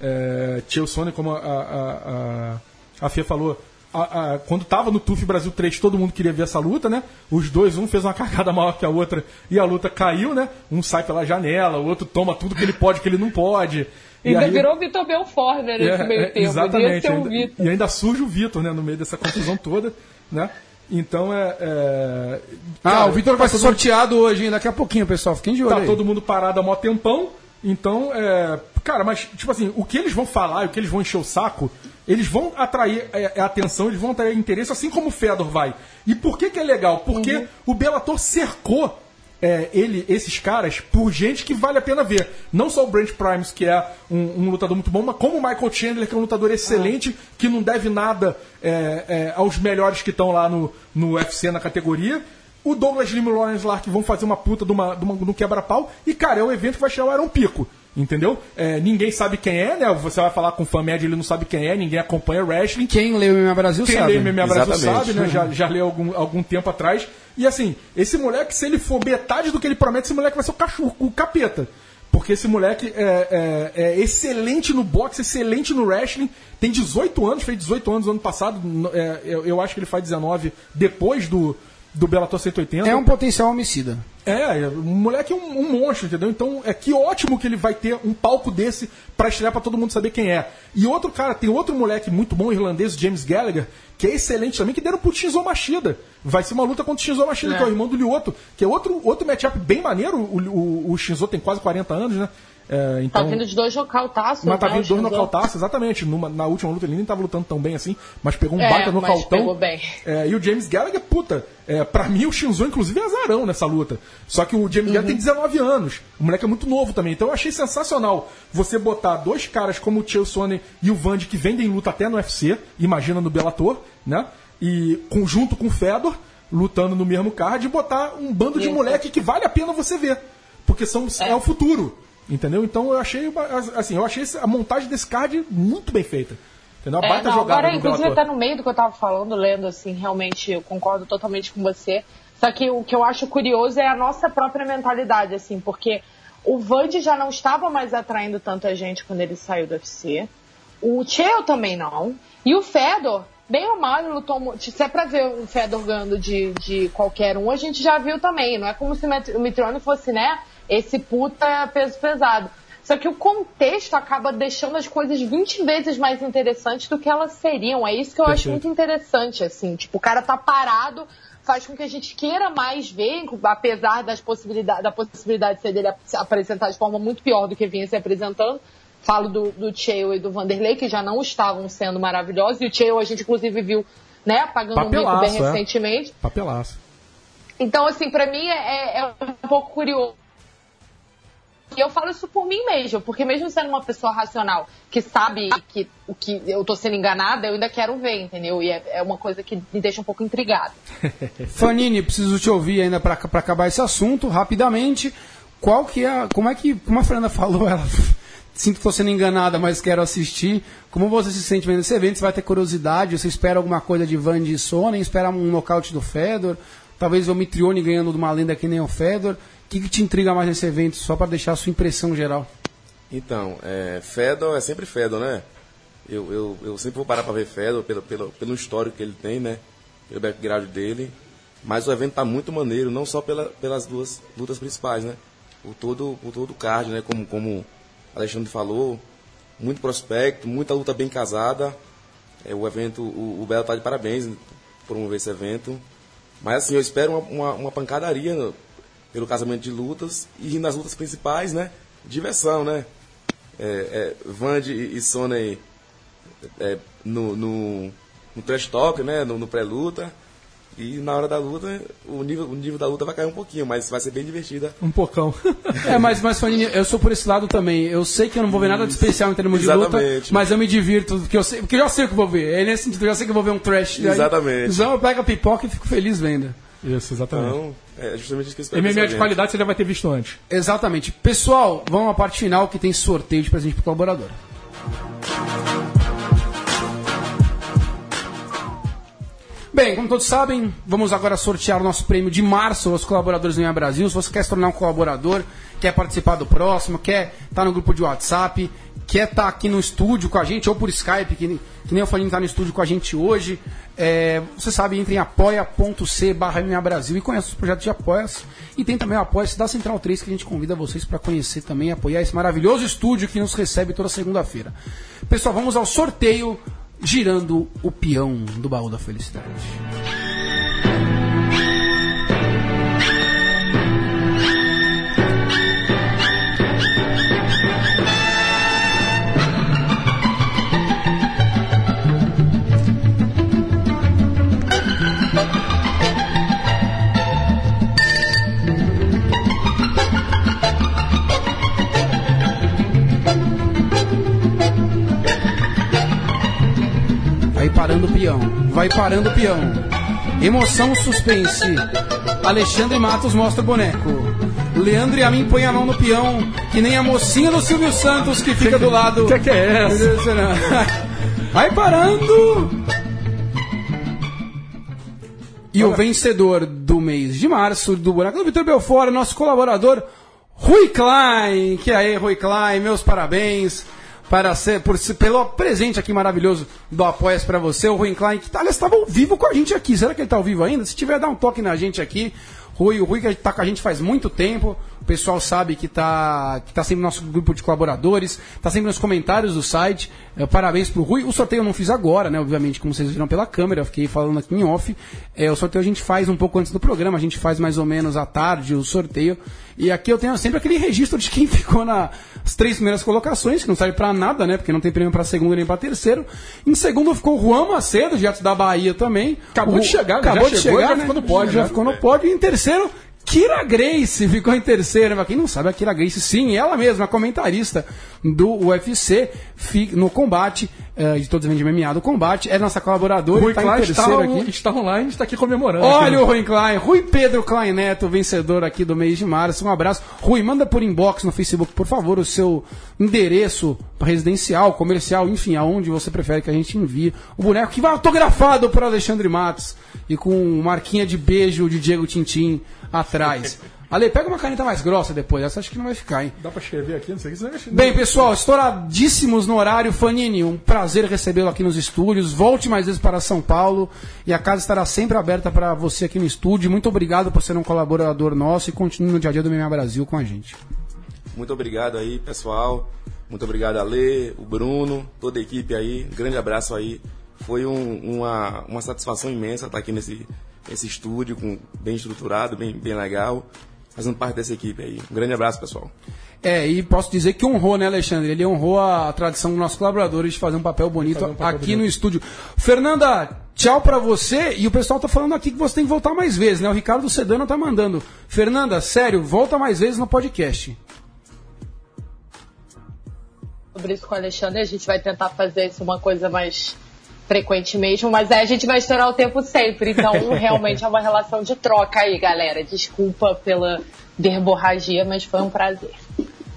Speaker 2: É, Tio Sony, como a, a, a, a Fê falou, a- a- quando tava no TUF Brasil 3, todo mundo queria ver essa luta, né? Os dois, um fez uma cagada <laughs> maior que a outra e a luta caiu, né? Um sai pela janela, o outro toma tudo que ele pode, que ele não pode. E
Speaker 3: Ainda
Speaker 2: aí-
Speaker 3: virou o Vitor Belfort, né, nesse
Speaker 2: é,
Speaker 3: meio
Speaker 2: é,
Speaker 3: tempo.
Speaker 2: Exatamente.
Speaker 3: ser
Speaker 2: ainda- e ainda surge o Vitor, né, no meio dessa confusão toda, né? Então é. é-
Speaker 1: Ah,
Speaker 2: cara,
Speaker 1: o Vitor vai
Speaker 2: tá
Speaker 1: ser
Speaker 2: todo-
Speaker 1: sorteado hoje, hein? daqui a pouquinho, pessoal. Fiquem de olho
Speaker 2: Tá
Speaker 1: aí.
Speaker 2: todo mundo parado há mó tempão. Então, é. Cara, mas, tipo assim, o que eles vão falar o que eles vão encher o saco, eles vão atrair é, é, atenção, eles vão atrair interesse, assim como o Fedor vai. E por que, que é legal? Porque
Speaker 3: Uhum.
Speaker 2: o Bellator cercou é, ele, esses caras por gente que vale a pena ver. Não só o Brent Primes, que é um, um lutador muito bom, mas como o Michael Chandler, que é um lutador excelente, que não deve nada é, é, aos melhores que estão lá no, no UFC na categoria. O Douglas Lima e o Lawrence Lark vão fazer uma puta de, uma, de, uma, de um quebra-pau. E, cara, é o evento que vai chegar o Aaron Pico. Entendeu? É, ninguém sabe quem é, né? Você vai falar com o fã médio, ele não sabe quem é, ninguém acompanha wrestling.
Speaker 1: Quem leu o MMA Brasil
Speaker 2: Quem
Speaker 1: sabe.
Speaker 2: lê MMA Brasil
Speaker 4: Exatamente.
Speaker 2: sabe, né? Já, já leu algum, algum tempo atrás. E assim, esse moleque, se ele for metade do que ele promete, esse moleque vai ser o cachorro, o capeta. Porque esse moleque é, é- é excelente no boxe, excelente no wrestling. Tem 18 anos, fez 18 anos no ano passado. é, eu, eu acho que ele faz 19 depois do, do Bellator 180.
Speaker 1: É um potencial homicida.
Speaker 2: É, é, o moleque é um, um monstro, entendeu? Então, é que ótimo que ele vai ter um palco desse pra estrear pra todo mundo saber quem é. E outro cara, tem outro moleque muito bom, irlandês, James Gallagher, que é excelente também, que deram pro Shinzo Machida. Vai ser uma luta contra o Shinzo Machida,
Speaker 3: É.
Speaker 2: que é o irmão do Lioto, que é outro, outro matchup bem maneiro. O, o, o Shinzo tem quase 40 anos, né? É,
Speaker 3: Tá
Speaker 2: então,
Speaker 3: vindo de dois nocautaços.
Speaker 2: mas tá
Speaker 3: né,
Speaker 2: vindo
Speaker 3: o
Speaker 2: dois nocautaços, exatamente. Numa- na última luta ele nem tava lutando tão bem assim, mas pegou um
Speaker 3: É,
Speaker 2: baita nocautão.
Speaker 3: pegou bem.
Speaker 2: É, e o James Gallagher, puta, é, pra mim o Shinzo, inclusive, é azarão nessa luta. Só que o James Gallagher tem 19 anos. O moleque é muito novo também. Então eu achei sensacional você botar dois caras como o Chael Sonnen e o Vandy, que vendem luta até no UFC, imagina no Bellator, né? E conjunto com o Fedor, lutando no mesmo card, e botar um bando de
Speaker 3: Isso.
Speaker 2: moleque que vale a pena você ver. Porque são, é. o futuro. Entendeu? Então eu achei, assim, eu achei a montagem desse card muito bem feita. Entendeu? Uma
Speaker 3: É,
Speaker 2: baita
Speaker 3: não,
Speaker 2: jogada
Speaker 3: agora, inclusive, até no meio do que eu tava falando, lendo, assim, realmente eu concordo totalmente com você. Só que o que eu acho curioso é a nossa própria mentalidade, assim, porque o Vande já não estava mais atraindo tanta gente quando ele saiu do UFC. O Cheo também não. E o Fedor, bem ou mal, ele lutou. Se é pra ver o Fedor ganhando de, de qualquer um, a gente já viu também. Não é como se o Mitrione fosse, né, esse puta peso pesado. Só que o contexto acaba deixando as coisas 20 vezes mais interessantes do que elas seriam. É isso que eu acho
Speaker 2: Perfeito.
Speaker 3: muito interessante, assim. Tipo, o cara tá parado, faz com que a gente queira mais ver, apesar das possibilidades, da possibilidade de ser dele ap- se apresentar de forma muito pior do que vinha se apresentando. Falo do, do Cheo e do Vanderlei, que já não estavam sendo maravilhosos. E o Cheo a gente, inclusive, viu, né, pagando um mico bem
Speaker 2: é.
Speaker 3: recentemente.
Speaker 2: Papelaço.
Speaker 3: Então, assim, pra mim é, é um pouco curioso. E eu falo isso por mim mesmo, porque mesmo sendo uma pessoa racional que sabe que o que eu tô sendo enganada, eu ainda quero ver, entendeu? E é, é uma coisa que me deixa um pouco intrigada. <laughs>
Speaker 1: Fanini, preciso te ouvir ainda para acabar esse assunto rapidamente. Qual que é, a- como é que, como a Fernanda falou, ela <laughs> sinto que estou sendo enganada, mas quero assistir. Como você se sente vendo esse evento? Você vai ter curiosidade? Você espera alguma coisa de Van de Sonnen? Espera um nocaute do Fedor? Talvez o Mitrione ganhando de uma lenda que nem o Fedor? O que, que te intriga mais nesse evento? Só para deixar a sua impressão geral.
Speaker 4: Então, é, Fedor é sempre Fedor, né? Eu, eu, eu sempre vou parar para ver Fedor pelo, pelo, pelo histórico que ele tem, né? Pelo background dele. Mas o evento tá muito maneiro, não só pela, pelas duas lutas principais, né? Por todo, por todo o card, né? Como, como o Alexandre falou, muito prospecto, muita luta bem casada. É, o evento, o, o Belo tá de parabéns por promover esse evento. Mas assim, eu espero uma, uma, uma pancadaria pelo casamento de lutas e nas lutas principais, né? Diversão, né? É, é, Vandy e Sony é, no, no, no trash talk, né? No, no pré-luta. E na hora da luta, o nível, o nível da luta vai cair um pouquinho, mas vai ser bem divertida.
Speaker 2: Um pocão. <laughs>
Speaker 1: É, mas, mas Fanini, eu sou por esse lado também. Eu sei que eu não vou ver nada de especial em termos de luta,
Speaker 4: Exatamente.
Speaker 1: mas eu me divirto, porque eu, sei, porque eu já sei o que eu vou ver. É nesse sentido, eu já sei que eu vou ver um trash. Aí,
Speaker 4: Exatamente.
Speaker 1: Então eu pego a pipoca e fico feliz vendo.
Speaker 2: Isso, exatamente.
Speaker 4: Então, é justamente isso que eu
Speaker 2: MMA de qualidade você já vai ter visto antes.
Speaker 1: Exatamente. Pessoal, vamos à parte final que tem sorteio de presente pro colaborador. Bem, como todos sabem, vamos agora sortear o nosso prêmio de março aos colaboradores do Minha Brasil. Se você quer se tornar um colaborador, quer participar do próximo, quer estar no grupo de WhatsApp, quer estar aqui no estúdio com a gente, ou por Skype, que, nem- que nem o está no estúdio com a gente hoje, é, você sabe, entre em apoia.c barra Brasil e conheça os projetos de apoias. E tem também o Apoia-se da Central 3, que a gente convida vocês para conhecer também e apoiar esse maravilhoso estúdio que nos recebe toda segunda-feira. Pessoal, vamos ao sorteio girando o peão do baú da felicidade. Parando o peão, vai parando o peão. Emoção, suspense. Alexandre Matos mostra o boneco. Leandro e a mim põe a mão no peão, que nem a mocinha do Silvio Santos que fica do lado.
Speaker 2: Que que é essa? <laughs>
Speaker 1: Vai parando! E o vencedor do mês de março do Boneco do Vitor Belfort, nosso colaborador, Rui Klein. Que aí, Rui Klein, meus parabéns para ser, por, pelo presente aqui maravilhoso do Apoias para você, o Rui Klein, que tá, aliás, estava ao vivo com a gente aqui. Será que ele está ao vivo ainda? Se tiver, dá um toque na gente aqui. Rui, o Rui que está com a gente faz muito tempo. O pessoal sabe que está que tá sempre no nosso grupo de colaboradores, está sempre nos comentários do site. Eh, parabéns pro Rui. O sorteio eu não fiz agora, né? Obviamente, como vocês viram pela câmera, eu fiquei falando aqui em off. Eh, o sorteio a gente faz um pouco antes do programa, a gente faz mais ou menos à tarde o sorteio. E aqui eu tenho sempre aquele registro de quem <laughs> ficou nas três primeiras colocações, que não serve pra nada, né? Porque não tem prêmio pra segundo nem pra terceiro. Em segundo ficou o Juan Macedo, direto da Bahia também.
Speaker 2: Acabou
Speaker 1: O-
Speaker 2: de chegar,
Speaker 1: acabou
Speaker 2: Já
Speaker 1: de
Speaker 2: chegou
Speaker 1: chegar,
Speaker 2: já
Speaker 1: né?
Speaker 2: ficou no pódio,
Speaker 1: Já
Speaker 2: né?
Speaker 1: ficou no pódio. E em terceiro, Kira Grace ficou em terceiro. Quem não sabe, a Kira Grace, sim, ela mesma, a comentarista do UFC no combate, eh, de todos os eventos de MMA do combate, é nossa colaboradora.
Speaker 2: Rui
Speaker 1: tá em
Speaker 2: Klein está,
Speaker 1: aqui.
Speaker 2: está online, está aqui comemorando.
Speaker 1: Olha
Speaker 2: aqui,
Speaker 1: o? Rui Klein, Rui Pedro Klein Neto, vencedor aqui do mês de março. Um abraço. Rui, manda por inbox no Facebook, por favor, o seu endereço residencial, comercial, enfim, aonde você prefere que a gente envie o boneco que vai autografado por Alexandre Matos e com marquinha de beijo de Diego Tintim atrás. <laughs> Ale, pega uma caneta mais grossa depois, essa acho que não vai ficar, hein?
Speaker 2: Dá pra escrever aqui, não sei o que você vai.
Speaker 1: Bem, pessoal, estouradíssimos no horário. Fanini, um prazer recebê-lo aqui nos estúdios. Volte mais vezes para São Paulo e a casa estará sempre aberta para você aqui no estúdio. Muito obrigado por ser um colaborador nosso e continue no dia a dia do MMA Brasil com a gente.
Speaker 4: Muito obrigado aí, pessoal. Muito obrigado, Ale, o Bruno, toda a equipe aí. Um grande abraço aí. Foi um- uma, uma satisfação imensa estar aqui nesse, nesse estúdio, com, bem estruturado, bem, bem legal, fazendo parte dessa equipe aí. Um grande abraço, pessoal.
Speaker 1: É, e posso dizer que honrou, né, Alexandre? Ele honrou a tradição dos nossos colaboradores de fazer um papel bonito
Speaker 2: um papel
Speaker 1: aqui
Speaker 2: bonito.
Speaker 1: no estúdio. Fernanda, tchau pra você. E o pessoal tá falando aqui que você tem que voltar mais vezes, né? O Ricardo Sedano tá mandando. Fernanda, sério, volta mais vezes no podcast.
Speaker 3: sobre isso com o Alexandre. A gente vai tentar fazer isso uma coisa mais frequente mesmo, mas aí a gente vai estourar o tempo sempre. Então, <laughs> realmente é uma relação de troca aí, galera. Desculpa pela verborragia, mas foi um prazer.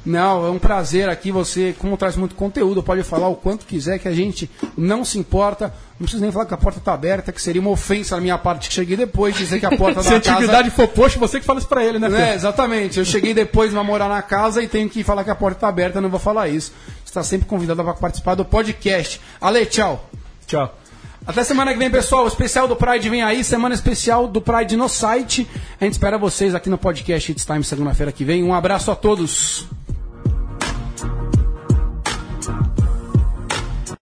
Speaker 1: Não, é um prazer aqui. Você, como traz muito conteúdo, pode falar o quanto quiser, que a gente não se importa. Não precisa nem falar que a porta está aberta, que seria uma ofensa da minha parte que cheguei depois de dizer que a porta
Speaker 2: Se <laughs>
Speaker 1: da
Speaker 2: a
Speaker 1: casa...
Speaker 2: atividade for post, você que fala isso pra ele, né,
Speaker 1: É, exatamente. Eu cheguei depois de morar na casa e tenho que falar que a porta está aberta, não vou falar isso. Você está sempre convidado para participar do podcast. Ale, tchau.
Speaker 2: Tchau.
Speaker 1: Até semana que vem, pessoal. O especial do Pride vem aí. Semana especial do Pride no site. A gente espera vocês aqui no podcast It's Time segunda-feira que vem. Um abraço a todos.